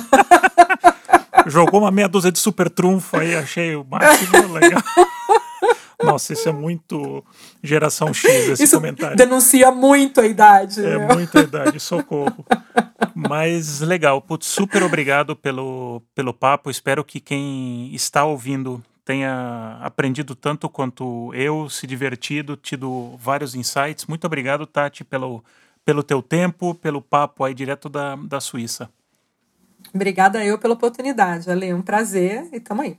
Jogou uma meia dúzia de super trunfo aí, achei o máximo legal. Nossa, isso é muito geração X, esse isso comentário. Denuncia muito a idade. É, meu. muita idade, socorro. Mas legal, putz, super obrigado pelo, pelo papo. Espero que quem está ouvindo tenha aprendido tanto quanto eu, se divertido, tido vários insights. Muito obrigado, Tati, pelo, pelo teu tempo, pelo papo aí direto da, da Suíça. Obrigada eu pela oportunidade, Ale. Um prazer e tamo aí.